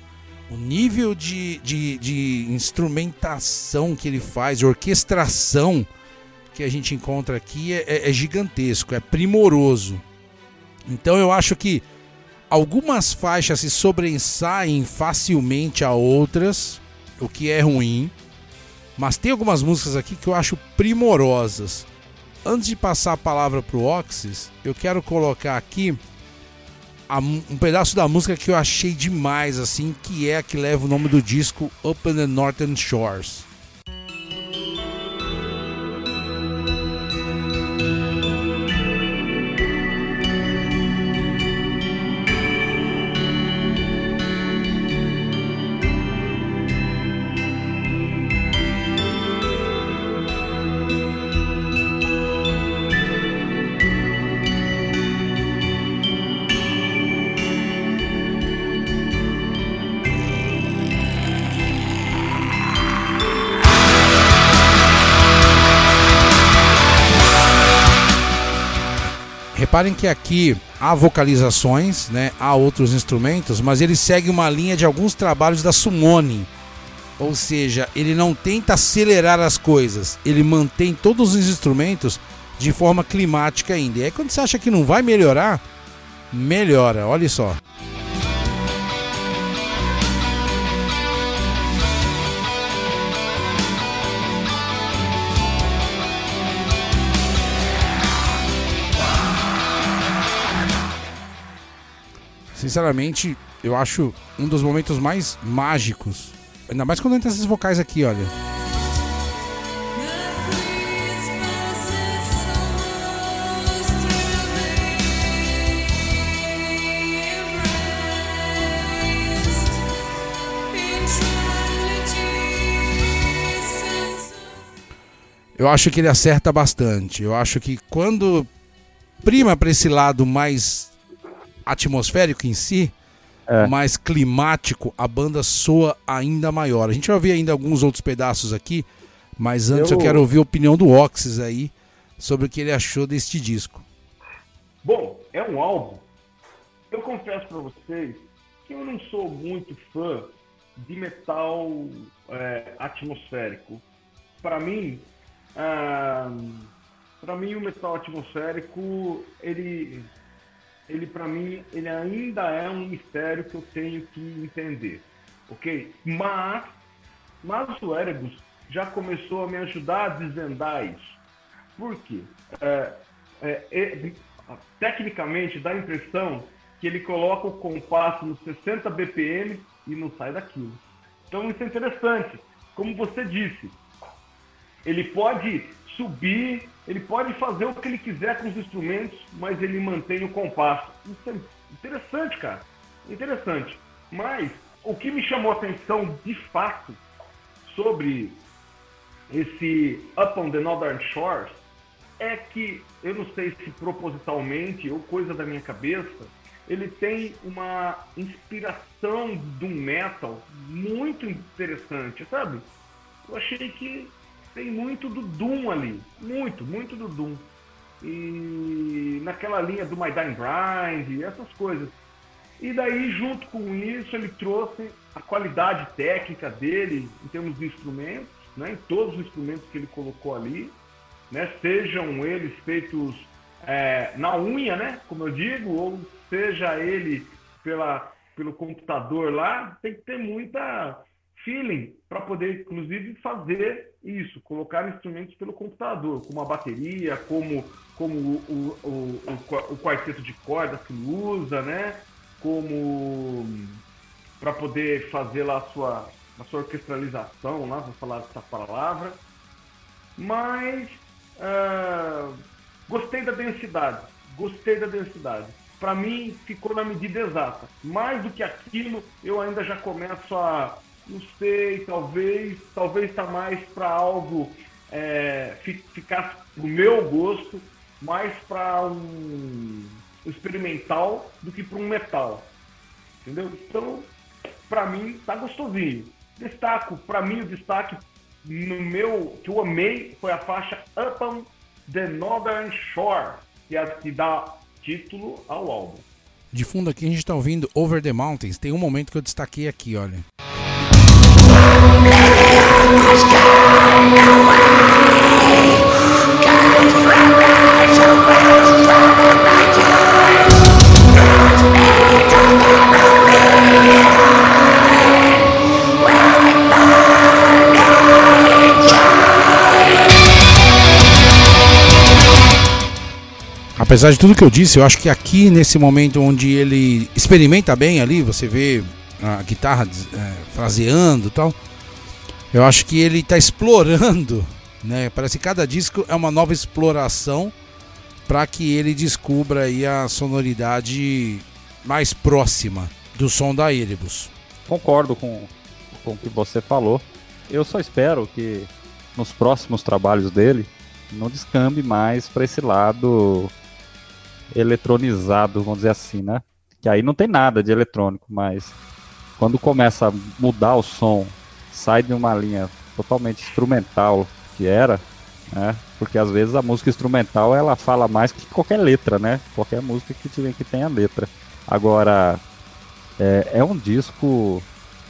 O nível de, de, de instrumentação que ele faz, orquestração que a gente encontra aqui é, é, é gigantesco, é primoroso. Então eu acho que algumas faixas se sobressaem facilmente a outras, o que é ruim. Mas tem algumas músicas aqui que eu acho primorosas. Antes de passar a palavra pro Oxys, eu quero colocar aqui um pedaço da música que eu achei demais, assim, que é a que leva o nome do disco Up in the Northern Shores. Reparem que aqui há vocalizações, né? Há outros instrumentos, mas ele segue uma linha de alguns trabalhos da Sumone. Ou seja, ele não tenta acelerar as coisas, ele mantém todos os instrumentos de forma climática ainda. E aí quando você acha que não vai melhorar, melhora, olha só. Sinceramente, eu acho um dos momentos mais mágicos. Ainda mais quando entra esses vocais aqui, olha. Eu acho que ele acerta bastante. Eu acho que quando prima para esse lado mais atmosférico em si, é. mais climático, a banda soa ainda maior. A gente vai ouvir ainda alguns outros pedaços aqui, mas antes eu, eu quero ouvir a opinião do Oxys aí sobre o que ele achou deste disco. Bom, é um álbum. Eu confesso para vocês que eu não sou muito fã de metal é, atmosférico. Para mim, ah, para mim o metal atmosférico ele ele para mim ele ainda é um mistério que eu tenho que entender, ok? Mas mas o Erebus já começou a me ajudar a desvendar isso. Por quê? É, é, é, tecnicamente dá a impressão que ele coloca o compasso no 60 BPM e não sai daquilo. Então isso é interessante. Como você disse, ele pode subir, ele pode fazer o que ele quiser com os instrumentos, mas ele mantém o compasso. Isso é interessante, cara. Interessante. Mas o que me chamou a atenção de fato sobre esse Up on the Northern Shores é que, eu não sei se propositalmente ou coisa da minha cabeça, ele tem uma inspiração do metal muito interessante, sabe? Eu achei que tem muito do Doom ali. Muito, muito do Doom. E naquela linha do My Dying Grind, essas coisas. E daí, junto com isso, ele trouxe a qualidade técnica dele em termos de instrumentos, né, em todos os instrumentos que ele colocou ali, né, sejam eles feitos é, na unha, né, como eu digo, ou seja ele pela, pelo computador lá, tem que ter muita feeling para poder, inclusive, fazer isso, colocar instrumentos pelo computador, como a bateria, como, como o, o, o, o quarteto de cordas que usa, né? Como para poder fazer lá a sua, a sua orquestralização, lá, vou falar essa palavra. Mas uh, gostei da densidade, gostei da densidade. Para mim, ficou na medida exata. Mais do que aquilo, eu ainda já começo a não sei, talvez, talvez está mais para algo é, ficar no meu gosto, mais para um experimental do que para um metal. Entendeu? Então, para mim, tá gostosinho. Destaco, para mim, o destaque no meu, que eu amei, foi a faixa Up on the Northern Shore, que, é, que dá título ao álbum. De fundo aqui a gente está ouvindo Over the Mountains. Tem um momento que eu destaquei aqui, olha. Apesar de tudo que eu disse, eu acho que aqui nesse momento onde ele experimenta bem ali, você vê a guitarra é, fraseando e tal. Eu acho que ele está explorando, né? Parece que cada disco é uma nova exploração para que ele descubra aí a sonoridade mais próxima do som da Erebus. Concordo com, com o que você falou. Eu só espero que nos próximos trabalhos dele não descambe mais para esse lado eletronizado, vamos dizer assim, né? Que aí não tem nada de eletrônico, mas quando começa a mudar o som, sai de uma linha totalmente instrumental que era, né? Porque às vezes a música instrumental ela fala mais que qualquer letra, né? Qualquer música que tiver que tenha letra. Agora é, é um disco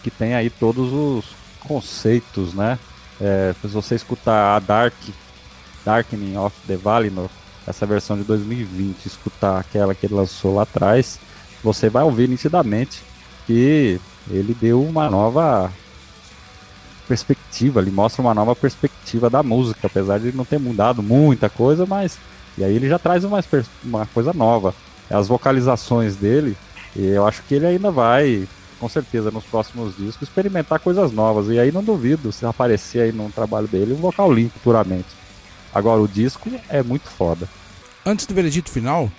que tem aí todos os conceitos, né? É, se você escutar a Dark, Darkening of the Valinor, essa versão de 2020, escutar aquela que ele lançou lá atrás, você vai ouvir nitidamente que ele deu uma nova perspectiva, ele mostra uma nova perspectiva da música, apesar de não ter mudado muita coisa, mas e aí ele já traz uma, uma coisa nova. As vocalizações dele, e eu acho que ele ainda vai, com certeza, nos próximos discos, experimentar coisas novas. E aí não duvido se aparecer aí no trabalho dele um vocal limpo puramente. Agora o disco é muito foda. Antes do veredito final,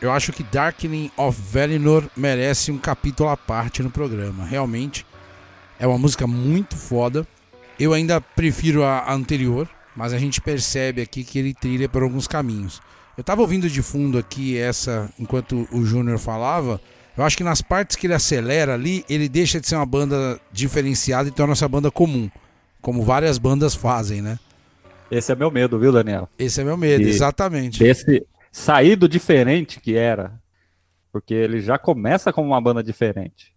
eu acho que Darkening of Valinor merece um capítulo à parte no programa. Realmente é uma música muito foda. Eu ainda prefiro a anterior, mas a gente percebe aqui que ele trilha por alguns caminhos. Eu tava ouvindo de fundo aqui essa enquanto o Júnior falava. Eu acho que nas partes que ele acelera ali, ele deixa de ser uma banda diferenciada e torna essa banda comum, como várias bandas fazem, né? Esse é meu medo, viu, Daniel? Esse é meu medo, e exatamente. Esse sair do diferente que era, porque ele já começa como uma banda diferente.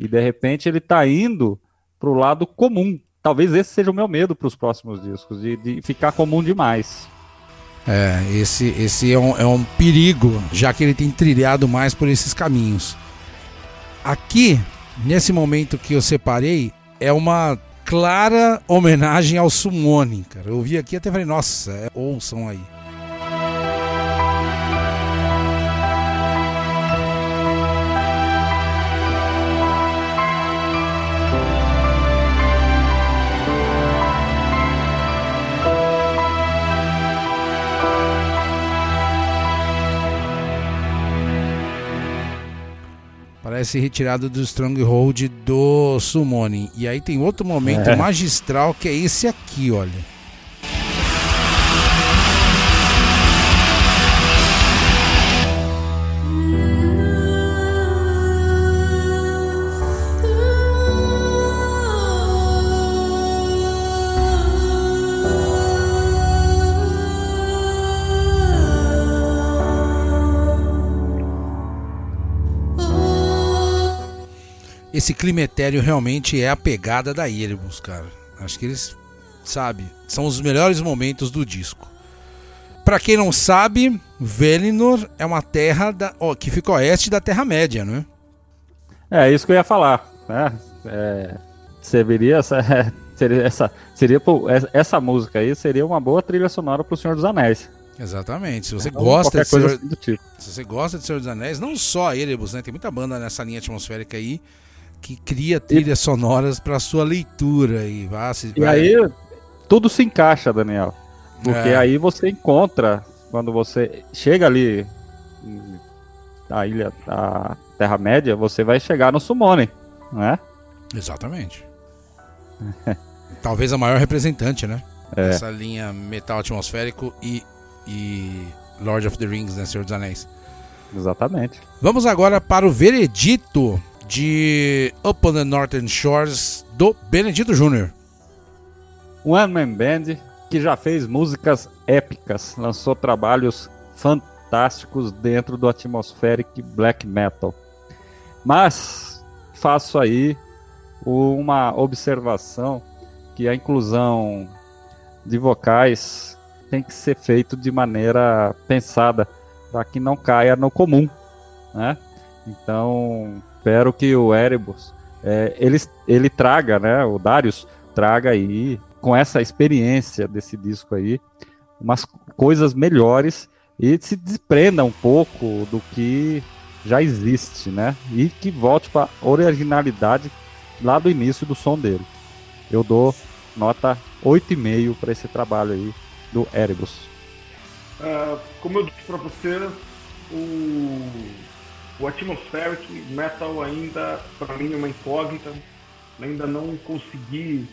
E de repente ele tá indo pro lado comum. Talvez esse seja o meu medo para os próximos discos, de, de, ficar comum demais. É, esse, esse é, um, é um perigo, já que ele tem trilhado mais por esses caminhos. Aqui, nesse momento que eu separei, é uma clara homenagem ao Summoning, cara. Eu vi aqui até falei, nossa, é, ouçam aí. Parece retirado do Stronghold do Summoning. E aí tem outro momento é. magistral que é esse aqui, olha. Esse climatério realmente é a pegada da Erebus, cara. Acho que eles, sabe, são os melhores momentos do disco. Para quem não sabe, Velinor é uma terra da, ó, que fica oeste da Terra-média, não é? É, isso que eu ia falar. Né? É, seria essa, <laughs> é, seria essa, seria essa música aí seria uma boa trilha sonora para o Senhor dos Anéis. Exatamente. Se você é, gosta de Senhor, assim tipo. se você gosta de Senhor dos Anéis, não só Erebus, né? Tem muita banda nessa linha atmosférica aí que cria trilhas e... sonoras para sua leitura e vá se E aí tudo se encaixa, Daniel. Porque é. aí você encontra quando você chega ali na ilha da Terra Média, você vai chegar no Summoning, né? Exatamente. <laughs> Talvez a maior representante, né? É. Essa linha metal atmosférico e, e Lord of the Rings, né? Senhor dos Anéis. Exatamente. Vamos agora para o veredito de Up on the Northern Shores do Benedito Júnior. Um one-man band que já fez músicas épicas, lançou trabalhos fantásticos dentro do atmospheric black metal. Mas faço aí uma observação que a inclusão de vocais tem que ser feito de maneira pensada para que não caia no comum, né? Então, espero que o Erebus é, ele, ele traga, né, o Darius traga aí, com essa experiência desse disco aí, umas coisas melhores e se desprenda um pouco do que já existe, né? E que volte para originalidade lá do início do som dele. Eu dou nota 8,5 para esse trabalho aí do Erebus. Uh, como eu disse para você, o o atmospheric metal ainda para mim é uma incógnita, ainda não consegui,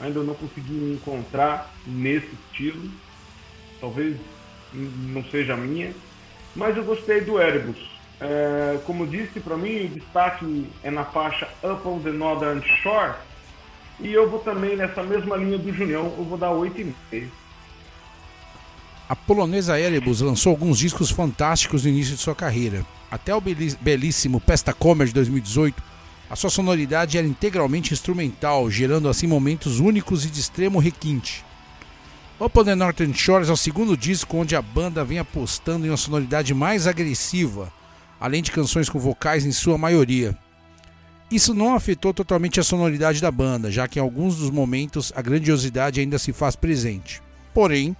ainda não consegui me encontrar nesse estilo. Talvez não seja a minha, mas eu gostei do Erebus. É, como disse, para mim o destaque é na faixa Up on the Northern Shore. E eu vou também nessa mesma linha do Junião, eu vou dar 8,5. A polonesa Erebus lançou alguns discos fantásticos no início de sua carreira. Até o belíssimo Pesta Comer de 2018, a sua sonoridade era integralmente instrumental, gerando assim momentos únicos e de extremo requinte. Open the Northern Shores é o segundo disco onde a banda vem apostando em uma sonoridade mais agressiva, além de canções com vocais em sua maioria. Isso não afetou totalmente a sonoridade da banda, já que em alguns dos momentos a grandiosidade ainda se faz presente. Porém,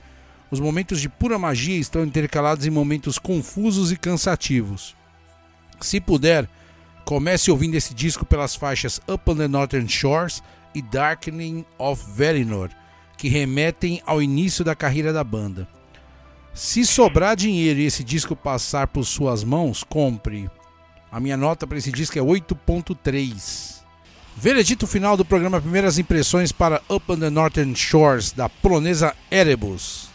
os momentos de pura magia estão intercalados em momentos confusos e cansativos. Se puder, comece ouvindo esse disco pelas faixas Up on the Northern Shores e Darkening of Valinor, que remetem ao início da carreira da banda. Se sobrar dinheiro e esse disco passar por suas mãos, compre. A minha nota para esse disco é 8.3. Veredito final do programa Primeiras Impressões para Up on the Northern Shores, da polonesa Erebus.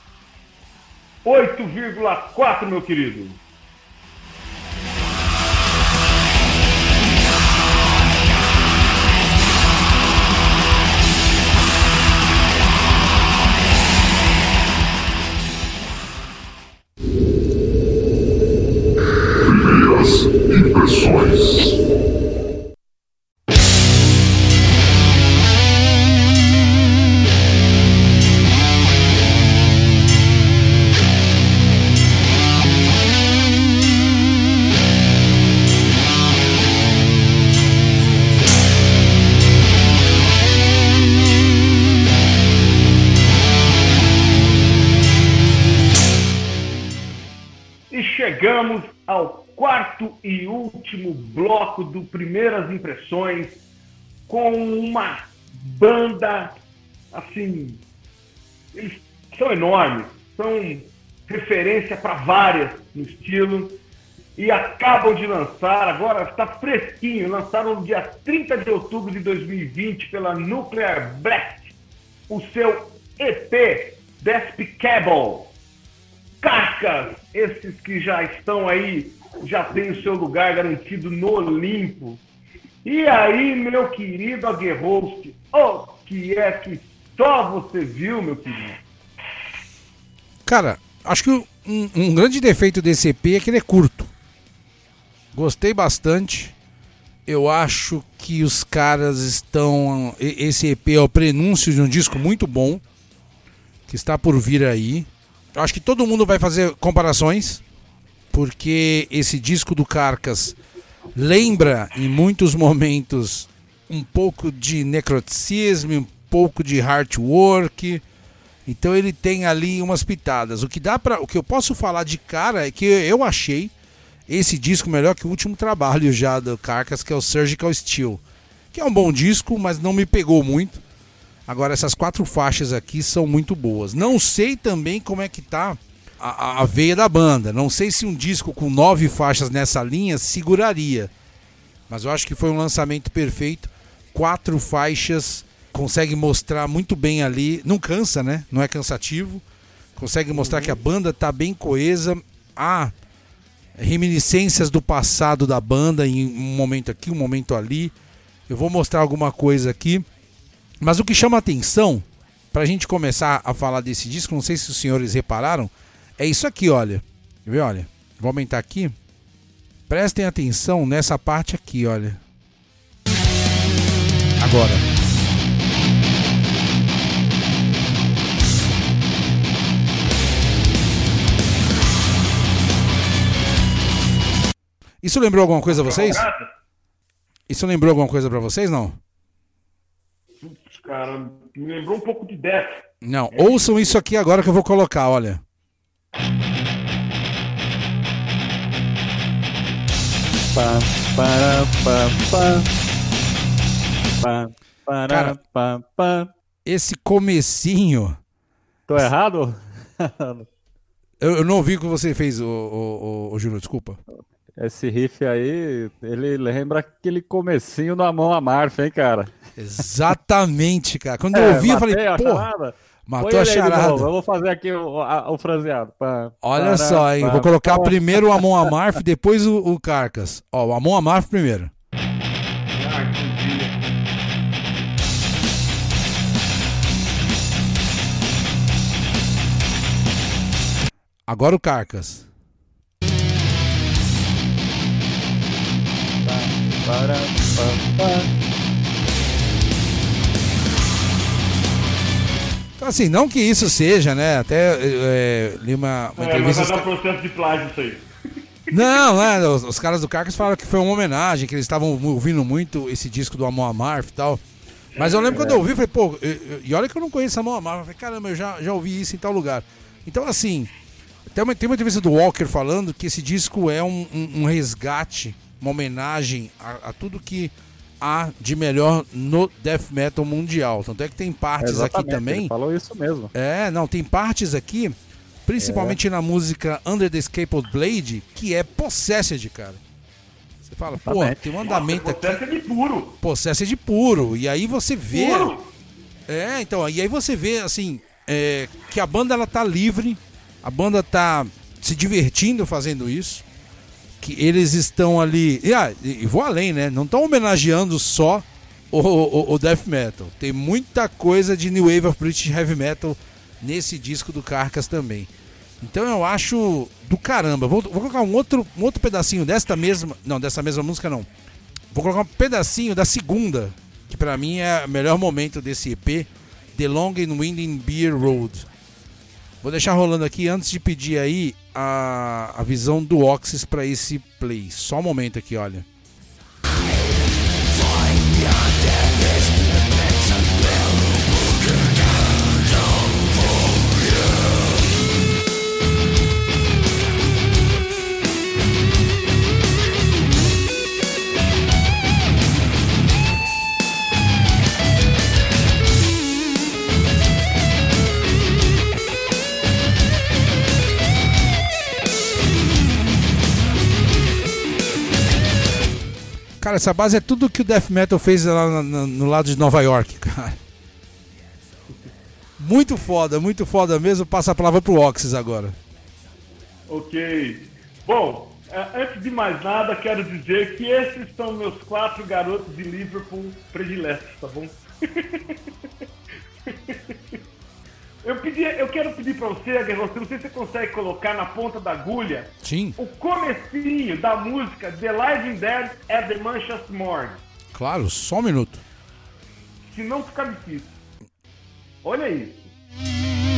8,4, meu querido. Primeiras quarto e último bloco do Primeiras Impressões com uma banda assim, eles são enormes, são referência para várias no estilo e acabam de lançar, agora está fresquinho, lançaram no dia 30 de outubro de 2020 pela Nuclear Blast o seu EP Despicable Carcas, esses que já estão aí, já têm o seu lugar garantido no Olimpo. E aí, meu querido Aguerrost, o que é que só você viu, meu querido? Cara, acho que um, um grande defeito desse EP é que ele é curto. Gostei bastante. Eu acho que os caras estão. Esse EP é o prenúncio de um disco muito bom. Que está por vir aí. Eu acho que todo mundo vai fazer comparações, porque esse disco do Carcas lembra em muitos momentos um pouco de necroticismo, um pouco de work. Então ele tem ali umas pitadas. O que dá para, o que eu posso falar de cara é que eu achei esse disco melhor que o último trabalho já do Carcas, que é o Surgical Steel, que é um bom disco, mas não me pegou muito. Agora, essas quatro faixas aqui são muito boas. Não sei também como é que tá a, a, veia da banda. Não sei se um disco com nove faixas nessa linha seguraria. Mas eu acho que foi um lançamento perfeito. Quatro faixas, consegue mostrar muito bem ali. Não cansa, né? Não é cansativo. Consegue mostrar que a banda tá bem coesa. Há reminiscências do passado da banda em um momento aqui, um momento ali. Eu vou mostrar alguma coisa aqui. Mas o que chama atenção, para a gente começar a falar desse disco, não sei se os senhores repararam, é isso aqui, olha. Quer ver, olha? Vou aumentar aqui. Prestem atenção nessa parte aqui, olha. Agora. Isso lembrou alguma coisa a vocês? Isso lembrou alguma coisa para vocês, não? cara. Me lembrou um pouco de Death. Não, ouçam isso aqui agora que eu vou colocar, olha. Cara, esse comecinho. Tô errado? <laughs> eu, eu, não ouvi o que você fez, o, o, o, o Júnior, desculpa. Esse riff aí, ele lembra aquele comecinho da mão a Marfa, hein, cara? Exatamente, cara. Quando é, eu ouvi, eu falei, pô, matou a charada. Eu vou fazer aqui o, a, o fraseado. Pá, Olha só, hein? Pá, vou colocar pá, primeiro o Amon Amarth, depois o, o Carcas. Ó, o Amon Amarth primeiro. Agora o Carcas. Para, pa, pa. Então, assim, não que isso seja, né? Até é, li uma, uma É, mas entrevista. vai dar processo de plágio isso aí. Não, né? Os, os caras do Carcas falaram que foi uma homenagem, que eles estavam ouvindo muito esse disco do Amor Amarth e tal. Mas eu lembro quando eu ouvi, eu falei, pô, e olha que eu não conheço Amor Amarth. Eu falei, caramba, eu já, já ouvi isso em tal lugar. Então, assim, tem uma, tem uma entrevista do Walker falando que esse disco é um, um- um resgate, uma homenagem a, a tudo que há de melhor no death metal mundial. Tanto é que tem partes aqui também. Ele falou isso mesmo. É, não, tem partes aqui, principalmente na música Under the Scaped Blade, que é Possessed, cara. Você fala, pô, Exatamente. tem um andamento aqui, Processo é de puro. Possessed puro. E aí você vê. Puro. É, então, e aí você vê, assim, é, que a banda ela tá livre, a banda tá se divertindo fazendo isso, que eles estão ali. E, ah, e vou além, né? Não estão homenageando só o, o, o death metal. Tem muita coisa de New Wave of British Heavy Metal nesse disco do Carcas também. Então eu acho do caramba. Vou, vou colocar um outro, um outro pedacinho desta mesma. Não, dessa mesma música não. Vou colocar um pedacinho da segunda, que pra mim é o melhor momento desse EP, The Long and Winding Beer Road. Vou deixar rolando aqui antes de pedir aí a, a visão do Oxys pra esse play. Só um momento aqui, olha. Cara, essa base é tudo que o Death Metal fez lá na- no lado de Nova York, <laughs> cara. Muito foda, muito foda mesmo. Passa a palavra pro Oxys agora. Ok. Bom, é, antes de mais nada, quero dizer que esses são meus quatro garotos de Liverpool prediletos, tá bom? <laughs> eu, pedi, eu quero pedir pra você, Aguerro, não sei se você consegue colocar na ponta da agulha Sim, o comecinho da música The Living Dead at the Manchester Morgue. claro, só um minuto. Se não ficar difícil. Olha isso.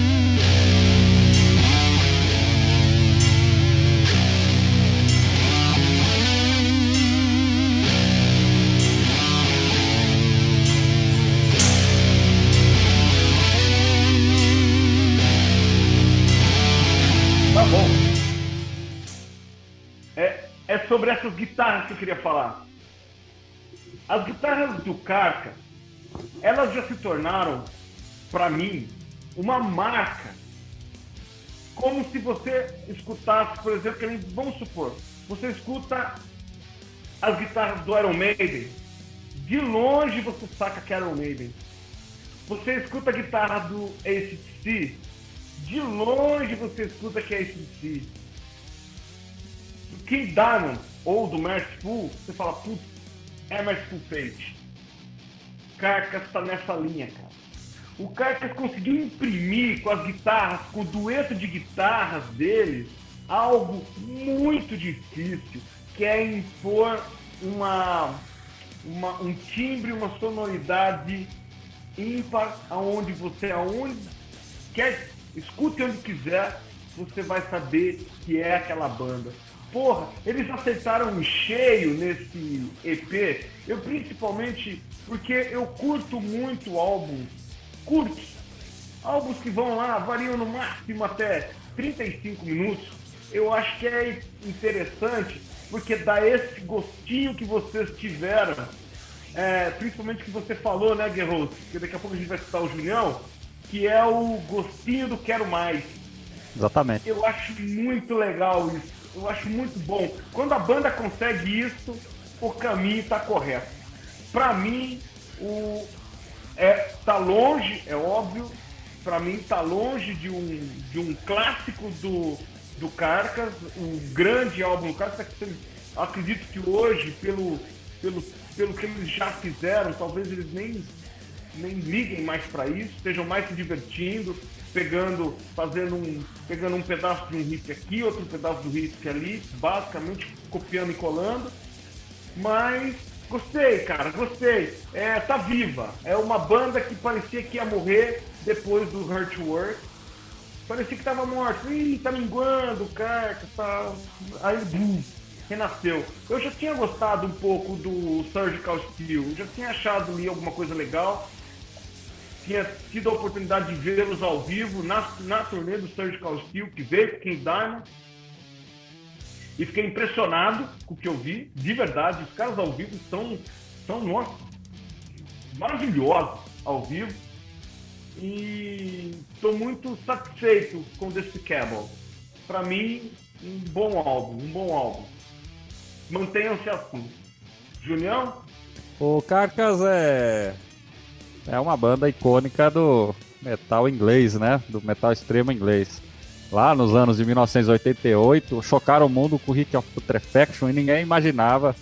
Sobre essas guitarras que eu queria falar. As guitarras do Carca, elas já se tornaram, para mim, uma marca. Como se você escutasse, por exemplo, vamos supor, você escuta as guitarras do Iron Maiden, de longe você saca que é Iron Maiden. Você escuta a guitarra do ACDC, de longe você escuta que é ACDC. King Diamond ou do Merciful, você fala, putz, é Merciful Fate. Carcas tá nessa linha, cara. O Carcas conseguiu imprimir com as guitarras, com o dueto de guitarras dele, algo muito difícil, que é impor uma, uma- um timbre, uma sonoridade ímpar, aonde você, aonde quer, escute onde quiser, você vai saber que é aquela banda. Porra, eles acertaram em cheio nesse EP. Eu principalmente porque eu curto muito álbuns curtos. Álbuns que vão lá, variam no máximo até 35 minutos. Eu acho que é interessante porque dá esse gostinho que vocês tiveram. É, principalmente que você falou, né, Guerreiro? Que daqui a pouco a gente vai citar o Julião, que é o gostinho do Quero Mais. Exatamente. Eu acho muito legal isso. Eu acho muito bom. Quando a banda consegue isso, o caminho tá correto. Pra mim, o é tá longe, é óbvio. Pra mim tá longe de um de um clássico do do Carcas, um grande álbum do Carcas. Acredito que hoje, pelo pelo pelo que eles já fizeram, talvez eles nem nem liguem mais pra isso, estejam mais se divertindo. Pegando, fazendo um, pegando um pedaço de um riff aqui, outro pedaço do riff ali, basicamente copiando e colando. Mas gostei, cara, gostei. É, tá viva. É uma banda que parecia que ia morrer depois do Hurt Work. Parecia que tava morto. Ih, tá minguando, cara, tá. Aí bum, renasceu. Eu já tinha gostado um pouco do Surgical Steel, já tinha achado ali alguma coisa legal tinha tido a oportunidade de vê-los ao vivo na, na turnê do Surgical Steel, que veio com King Diamond. E fiquei impressionado com o que eu vi, de verdade. Os caras ao vivo são, são nossa, maravilhosos ao vivo. E estou muito satisfeito com Despicable. Para mim, um bom álbum, um bom álbum. Mantenham-se assim. Julião? O Carcas é é uma banda icônica do metal inglês, né? Do metal extremo inglês. Lá nos anos de 1988, chocaram o mundo com o Rick of Putrefaction e ninguém imaginava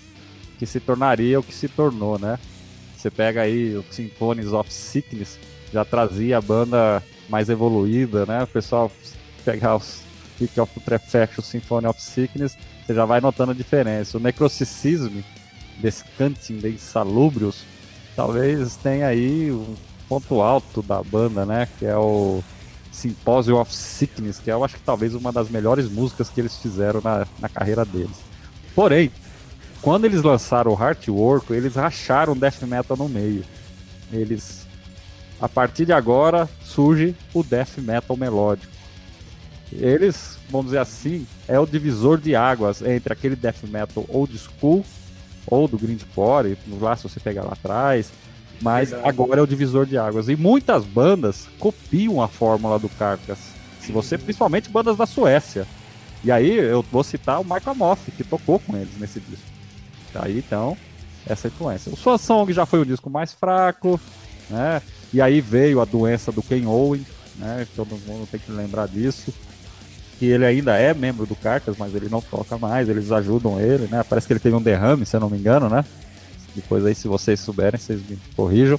que se tornaria o que se tornou, né? Você pega aí o Symphonies of Sickness, já trazia a banda mais evoluída, né? O pessoal pegar os Rick of Putrefaction, Symphony of Sickness, você já vai notando a diferença. O Necroticism, Descanting de Insalubrious, talvez tenha aí um ponto alto da banda, né? Que é o Symposium of Sickness, que eu acho que talvez uma das melhores músicas que eles fizeram na, na carreira deles. Porém, quando eles lançaram o Heart Work, eles racharam death metal no meio. Eles, a partir de agora, surge o death metal melódico. Eles, vamos dizer assim, é o divisor de águas entre aquele death metal old school ou do grindcore, lá se você pegar lá atrás, mas Verdade. agora é o divisor de águas. E muitas bandas copiam a fórmula do Carcass. Se você, principalmente bandas da Suécia. E aí eu vou citar o Michael Moff, que tocou com eles nesse disco. Aí então, essa influência. O Sua Song já foi o disco mais fraco, né? E aí veio a doença do Ken Owen, né? Todo mundo tem que lembrar disso que ele ainda é membro do Carcas, mas ele não toca mais, eles ajudam ele, né? Parece que ele teve um derrame, se eu não me engano, né? Depois aí, se vocês souberem, vocês me corrijam.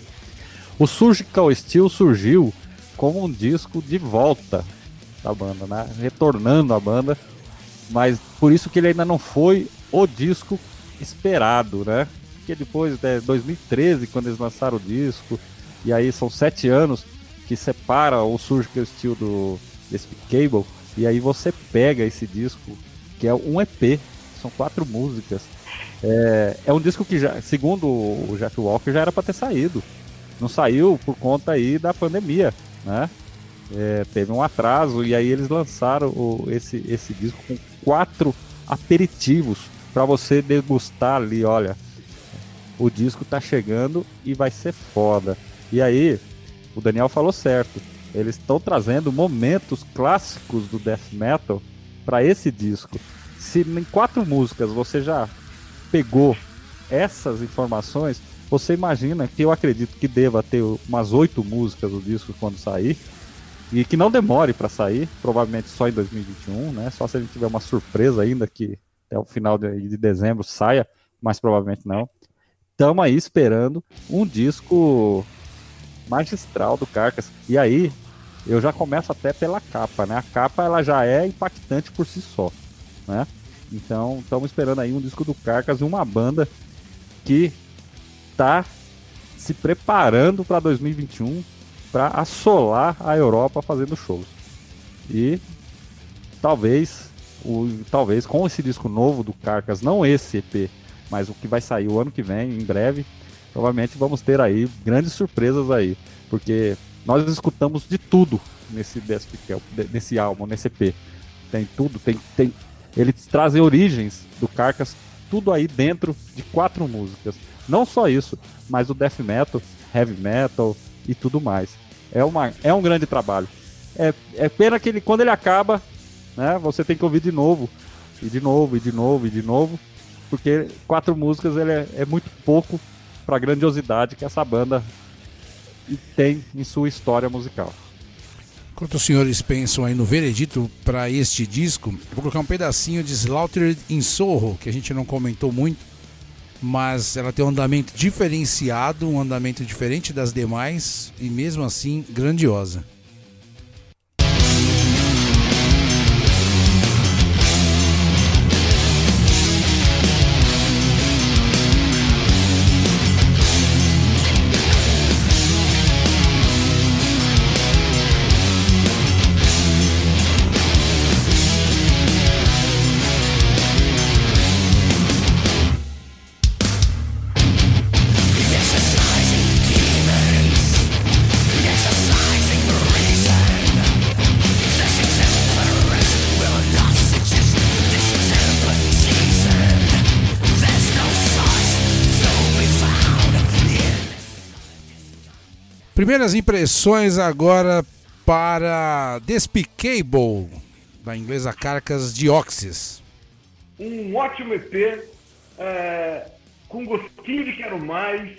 O Surgical Steel surgiu como um disco de volta da banda, né? Retornando a banda, mas por isso que ele ainda não foi o disco esperado, né? Porque depois de 2013, quando eles lançaram o disco, e aí são sete anos que separa o Surgical Steel do Despicable, e aí você pega esse disco, que é um EP, são quatro músicas. É, é um disco que, já, segundo o Jeff Walker, já era para ter saído. Não saiu por conta aí da pandemia, né? É, teve um atraso e aí eles lançaram o, esse, esse disco com quatro aperitivos para você degustar ali, olha, o disco tá chegando e vai ser foda. E aí, o Daniel falou certo. Eles estão trazendo momentos clássicos do death metal para esse disco. Se em quatro músicas você já pegou essas informações, você imagina que eu acredito que deva ter umas oito músicas do disco quando sair e que não demore para sair, provavelmente só em 2021, né? Só se a gente tiver uma surpresa ainda que até o final de, de dezembro saia, mas provavelmente não. Estamos aí esperando um disco magistral do Carcas. E aí, eu já começo até pela capa, né? A capa ela já é impactante por si só, né? Então, estamos esperando aí um disco do Carcas e uma banda que tá se preparando para 2021 para assolar a Europa fazendo shows. E talvez o, talvez com esse disco novo do Carcas, não esse EP, mas o que vai sair o ano que vem, em breve, provavelmente vamos ter aí grandes surpresas aí, porque nós escutamos de tudo nesse nesse álbum, nesse EP. Tem tudo, tem, tem eles trazem origens do Carcass, tudo aí dentro de quatro músicas. Não só isso, mas o death metal, heavy metal e tudo mais. É, uma, é um grande trabalho. É, é pena que ele, quando ele acaba, né, você tem que ouvir de novo, e de novo, e de novo, e de novo, porque quatro músicas ele é, é muito pouco para a grandiosidade que essa banda tem em sua história musical. Enquanto os senhores pensam aí no veredito para este disco, vou colocar um pedacinho de Slaughtered in Sorro, que a gente não comentou muito, mas ela tem um andamento diferenciado, um andamento diferente das demais e mesmo assim grandiosa. Primeiras impressões agora para Despicable, da inglesa Carcas de Oxys. Um ótimo EP, é, com gostinho de quero mais,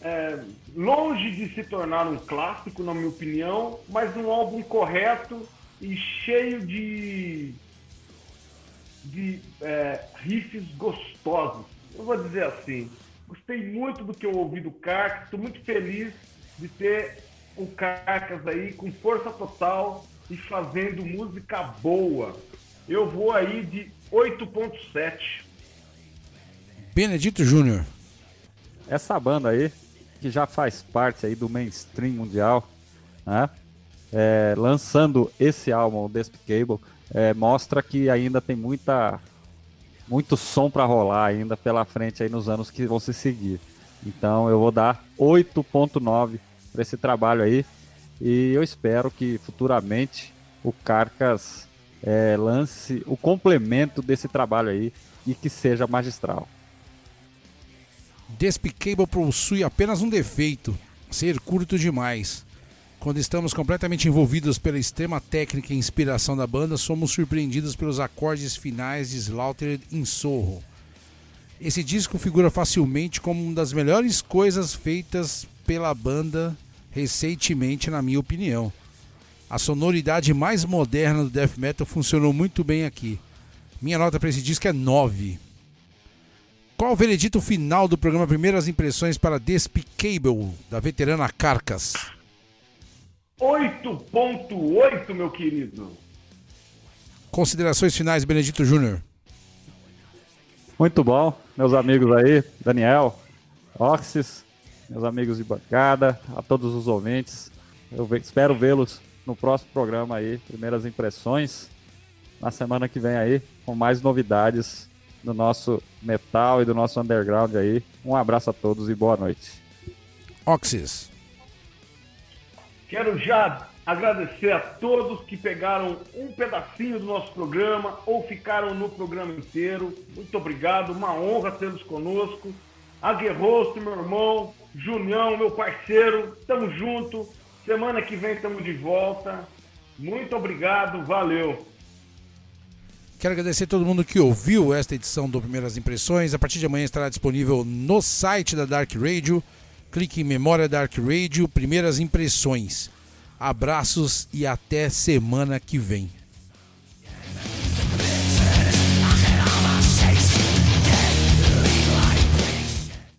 é, longe de se tornar um clássico, na minha opinião, mas um álbum correto e cheio de, de é, riffs gostosos. Eu vou dizer assim, gostei muito do que eu ouvi do Carcas, estou muito feliz de ter o Carcas aí com força total e fazendo música boa. Eu vou aí de 8.7. Benedito Júnior. Essa banda aí, que já faz parte aí do mainstream mundial, né? É, lançando esse álbum, o Despicable, é, mostra que ainda tem muita muito som para rolar ainda pela frente aí nos anos que vão se seguir. Então eu vou dar 8.9 para esse trabalho aí e eu espero que futuramente o Carcas é, lance o complemento desse trabalho aí e que seja magistral. Despicable possui apenas um defeito: ser curto demais. Quando estamos completamente envolvidos pela extrema técnica e inspiração da banda, somos surpreendidos pelos acordes finais de Slaughtered em Sorro. Esse disco figura facilmente como uma das melhores coisas feitas pela banda recentemente, na minha opinião. A sonoridade mais moderna do death metal funcionou muito bem aqui. Minha nota para esse disco é 9. Qual o veredito final do programa Primeiras Impressões para Despicable, da veterana Carcas? 8.8, meu querido. Considerações finais, Benedito Júnior. Muito bom, meus amigos aí, Daniel, Oxys, meus amigos de bancada, a todos os ouvintes. Eu espero vê-los no próximo programa aí, primeiras impressões, na semana que vem aí, com mais novidades do nosso metal e do nosso underground aí. Um abraço a todos e boa noite. Oxys. Quero já agradecer a todos que pegaram um pedacinho do nosso programa ou ficaram no programa inteiro. Muito obrigado, uma honra tê-los conosco. Aguerrosto, meu irmão, Junião, meu parceiro, tamo junto. Semana que vem estamos de volta. Muito obrigado, valeu. Quero agradecer a todo mundo que ouviu esta edição do Primeiras Impressões. A partir de amanhã estará disponível no site da Dark Radio. Clique em Memória Dark Radio, Primeiras Impressões. Abraços e até semana que vem.